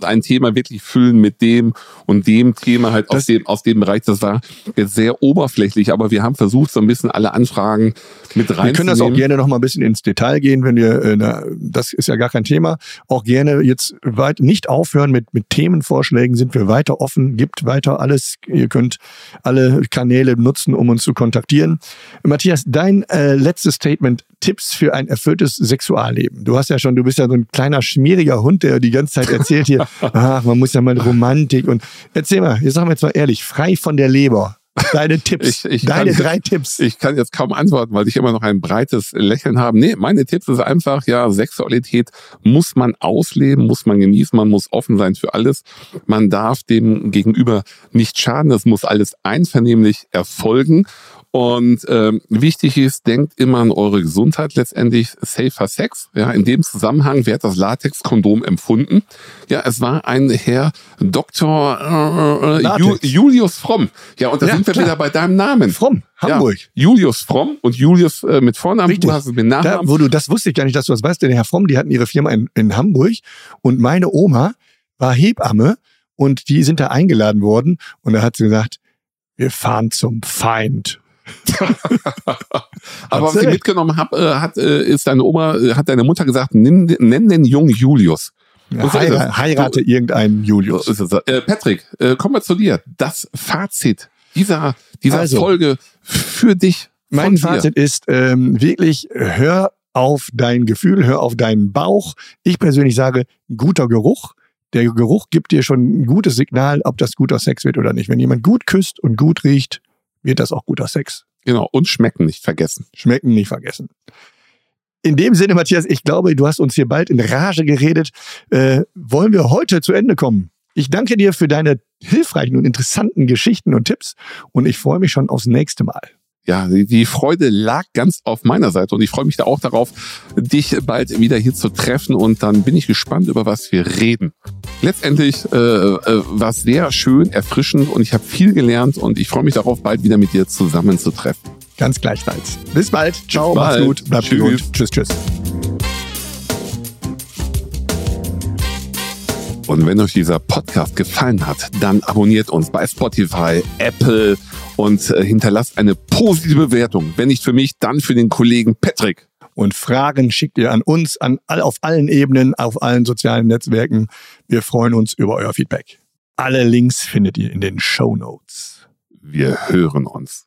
ein Thema wirklich füllen mit dem und dem Thema halt aus dem, aus dem Bereich. Das war jetzt sehr oberflächlich, aber wir haben versucht, so ein bisschen alle Anfragen mit reinzunehmen. Wir können das auch gerne noch mal ein bisschen ins Detail gehen, wenn wir, äh, na, das ist ja gar kein Thema. Auch gerne jetzt weit nicht aufhören mit, mit Themenvorschlägen, sind wir weiter offen, gibt weiter alles. Ihr könnt alle Kanäle nutzen, um uns zu kontaktieren. Matthias, dein äh, letztes Statement, Tipps für ein erfülltes Sexualleben. Du hast ja schon, du bist ja so ein kleiner schmieriger Hund, der die ganze Zeit erzählt hier, ach, man muss ja mal Romantik und erzähl mal, jetzt sagen wir jetzt mal ehrlich, frei von der Leber. Deine Tipps, ich, ich deine kann, drei Tipps. Ich kann jetzt kaum antworten, weil ich immer noch ein breites Lächeln habe. Nee, meine Tipps ist einfach, ja, Sexualität muss man ausleben, muss man genießen, man muss offen sein für alles. Man darf dem Gegenüber nicht schaden, das muss alles einvernehmlich erfolgen. Und ähm, wichtig ist, denkt immer an eure Gesundheit letztendlich. Safer Sex. Ja, in dem Zusammenhang wird das Latex-Kondom empfunden. Ja, es war ein Herr Dr. Äh, Ju, Julius Fromm. Ja, und da ja, sind wir klar. wieder bei deinem Namen. Fromm, Hamburg. Ja, Julius Fromm und Julius äh, mit Vornamen. Richtig. Du hast es mit Nachnamen. Da, wo du, das wusste ich gar nicht, dass du das weißt, denn Herr Fromm, die hatten ihre Firma in, in Hamburg und meine Oma war Hebamme und die sind da eingeladen worden und da hat sie gesagt, wir fahren zum Feind. Aber was ich mitgenommen habe, äh, hat, äh, ist deine Oma, äh, hat deine Mutter gesagt, nenn, nenn den jungen Julius. Ja, heira heirate du, irgendeinen Julius. Äh, Patrick, äh, kommen wir zu dir. Das Fazit dieser, dieser also, Folge für dich. Mein Fazit ist ähm, wirklich, hör auf dein Gefühl, hör auf deinen Bauch. Ich persönlich sage, guter Geruch. Der Geruch gibt dir schon ein gutes Signal, ob das guter Sex wird oder nicht. Wenn jemand gut küsst und gut riecht, wird das auch guter Sex. Genau, und schmecken nicht vergessen. Schmecken nicht vergessen. In dem Sinne, Matthias, ich glaube, du hast uns hier bald in Rage geredet. Äh, wollen wir heute zu Ende kommen? Ich danke dir für deine hilfreichen und interessanten Geschichten und Tipps und ich freue mich schon aufs nächste Mal ja, die Freude lag ganz auf meiner Seite und ich freue mich da auch darauf, dich bald wieder hier zu treffen und dann bin ich gespannt, über was wir reden. Letztendlich äh, äh, war es sehr schön, erfrischend und ich habe viel gelernt und ich freue mich darauf, bald wieder mit dir zusammenzutreffen. Ganz gleichfalls. Bis bald. Ciao, Bis bald. mach's gut. Bleib gesund. Tschüss, tschüss. Und wenn euch dieser Podcast gefallen hat, dann abonniert uns bei Spotify, Apple und äh, hinterlasst eine positive Bewertung. Wenn nicht für mich, dann für den Kollegen Patrick. Und Fragen schickt ihr an uns, an all, auf allen Ebenen, auf allen sozialen Netzwerken. Wir freuen uns über euer Feedback. Alle Links findet ihr in den Show Notes. Wir hören uns.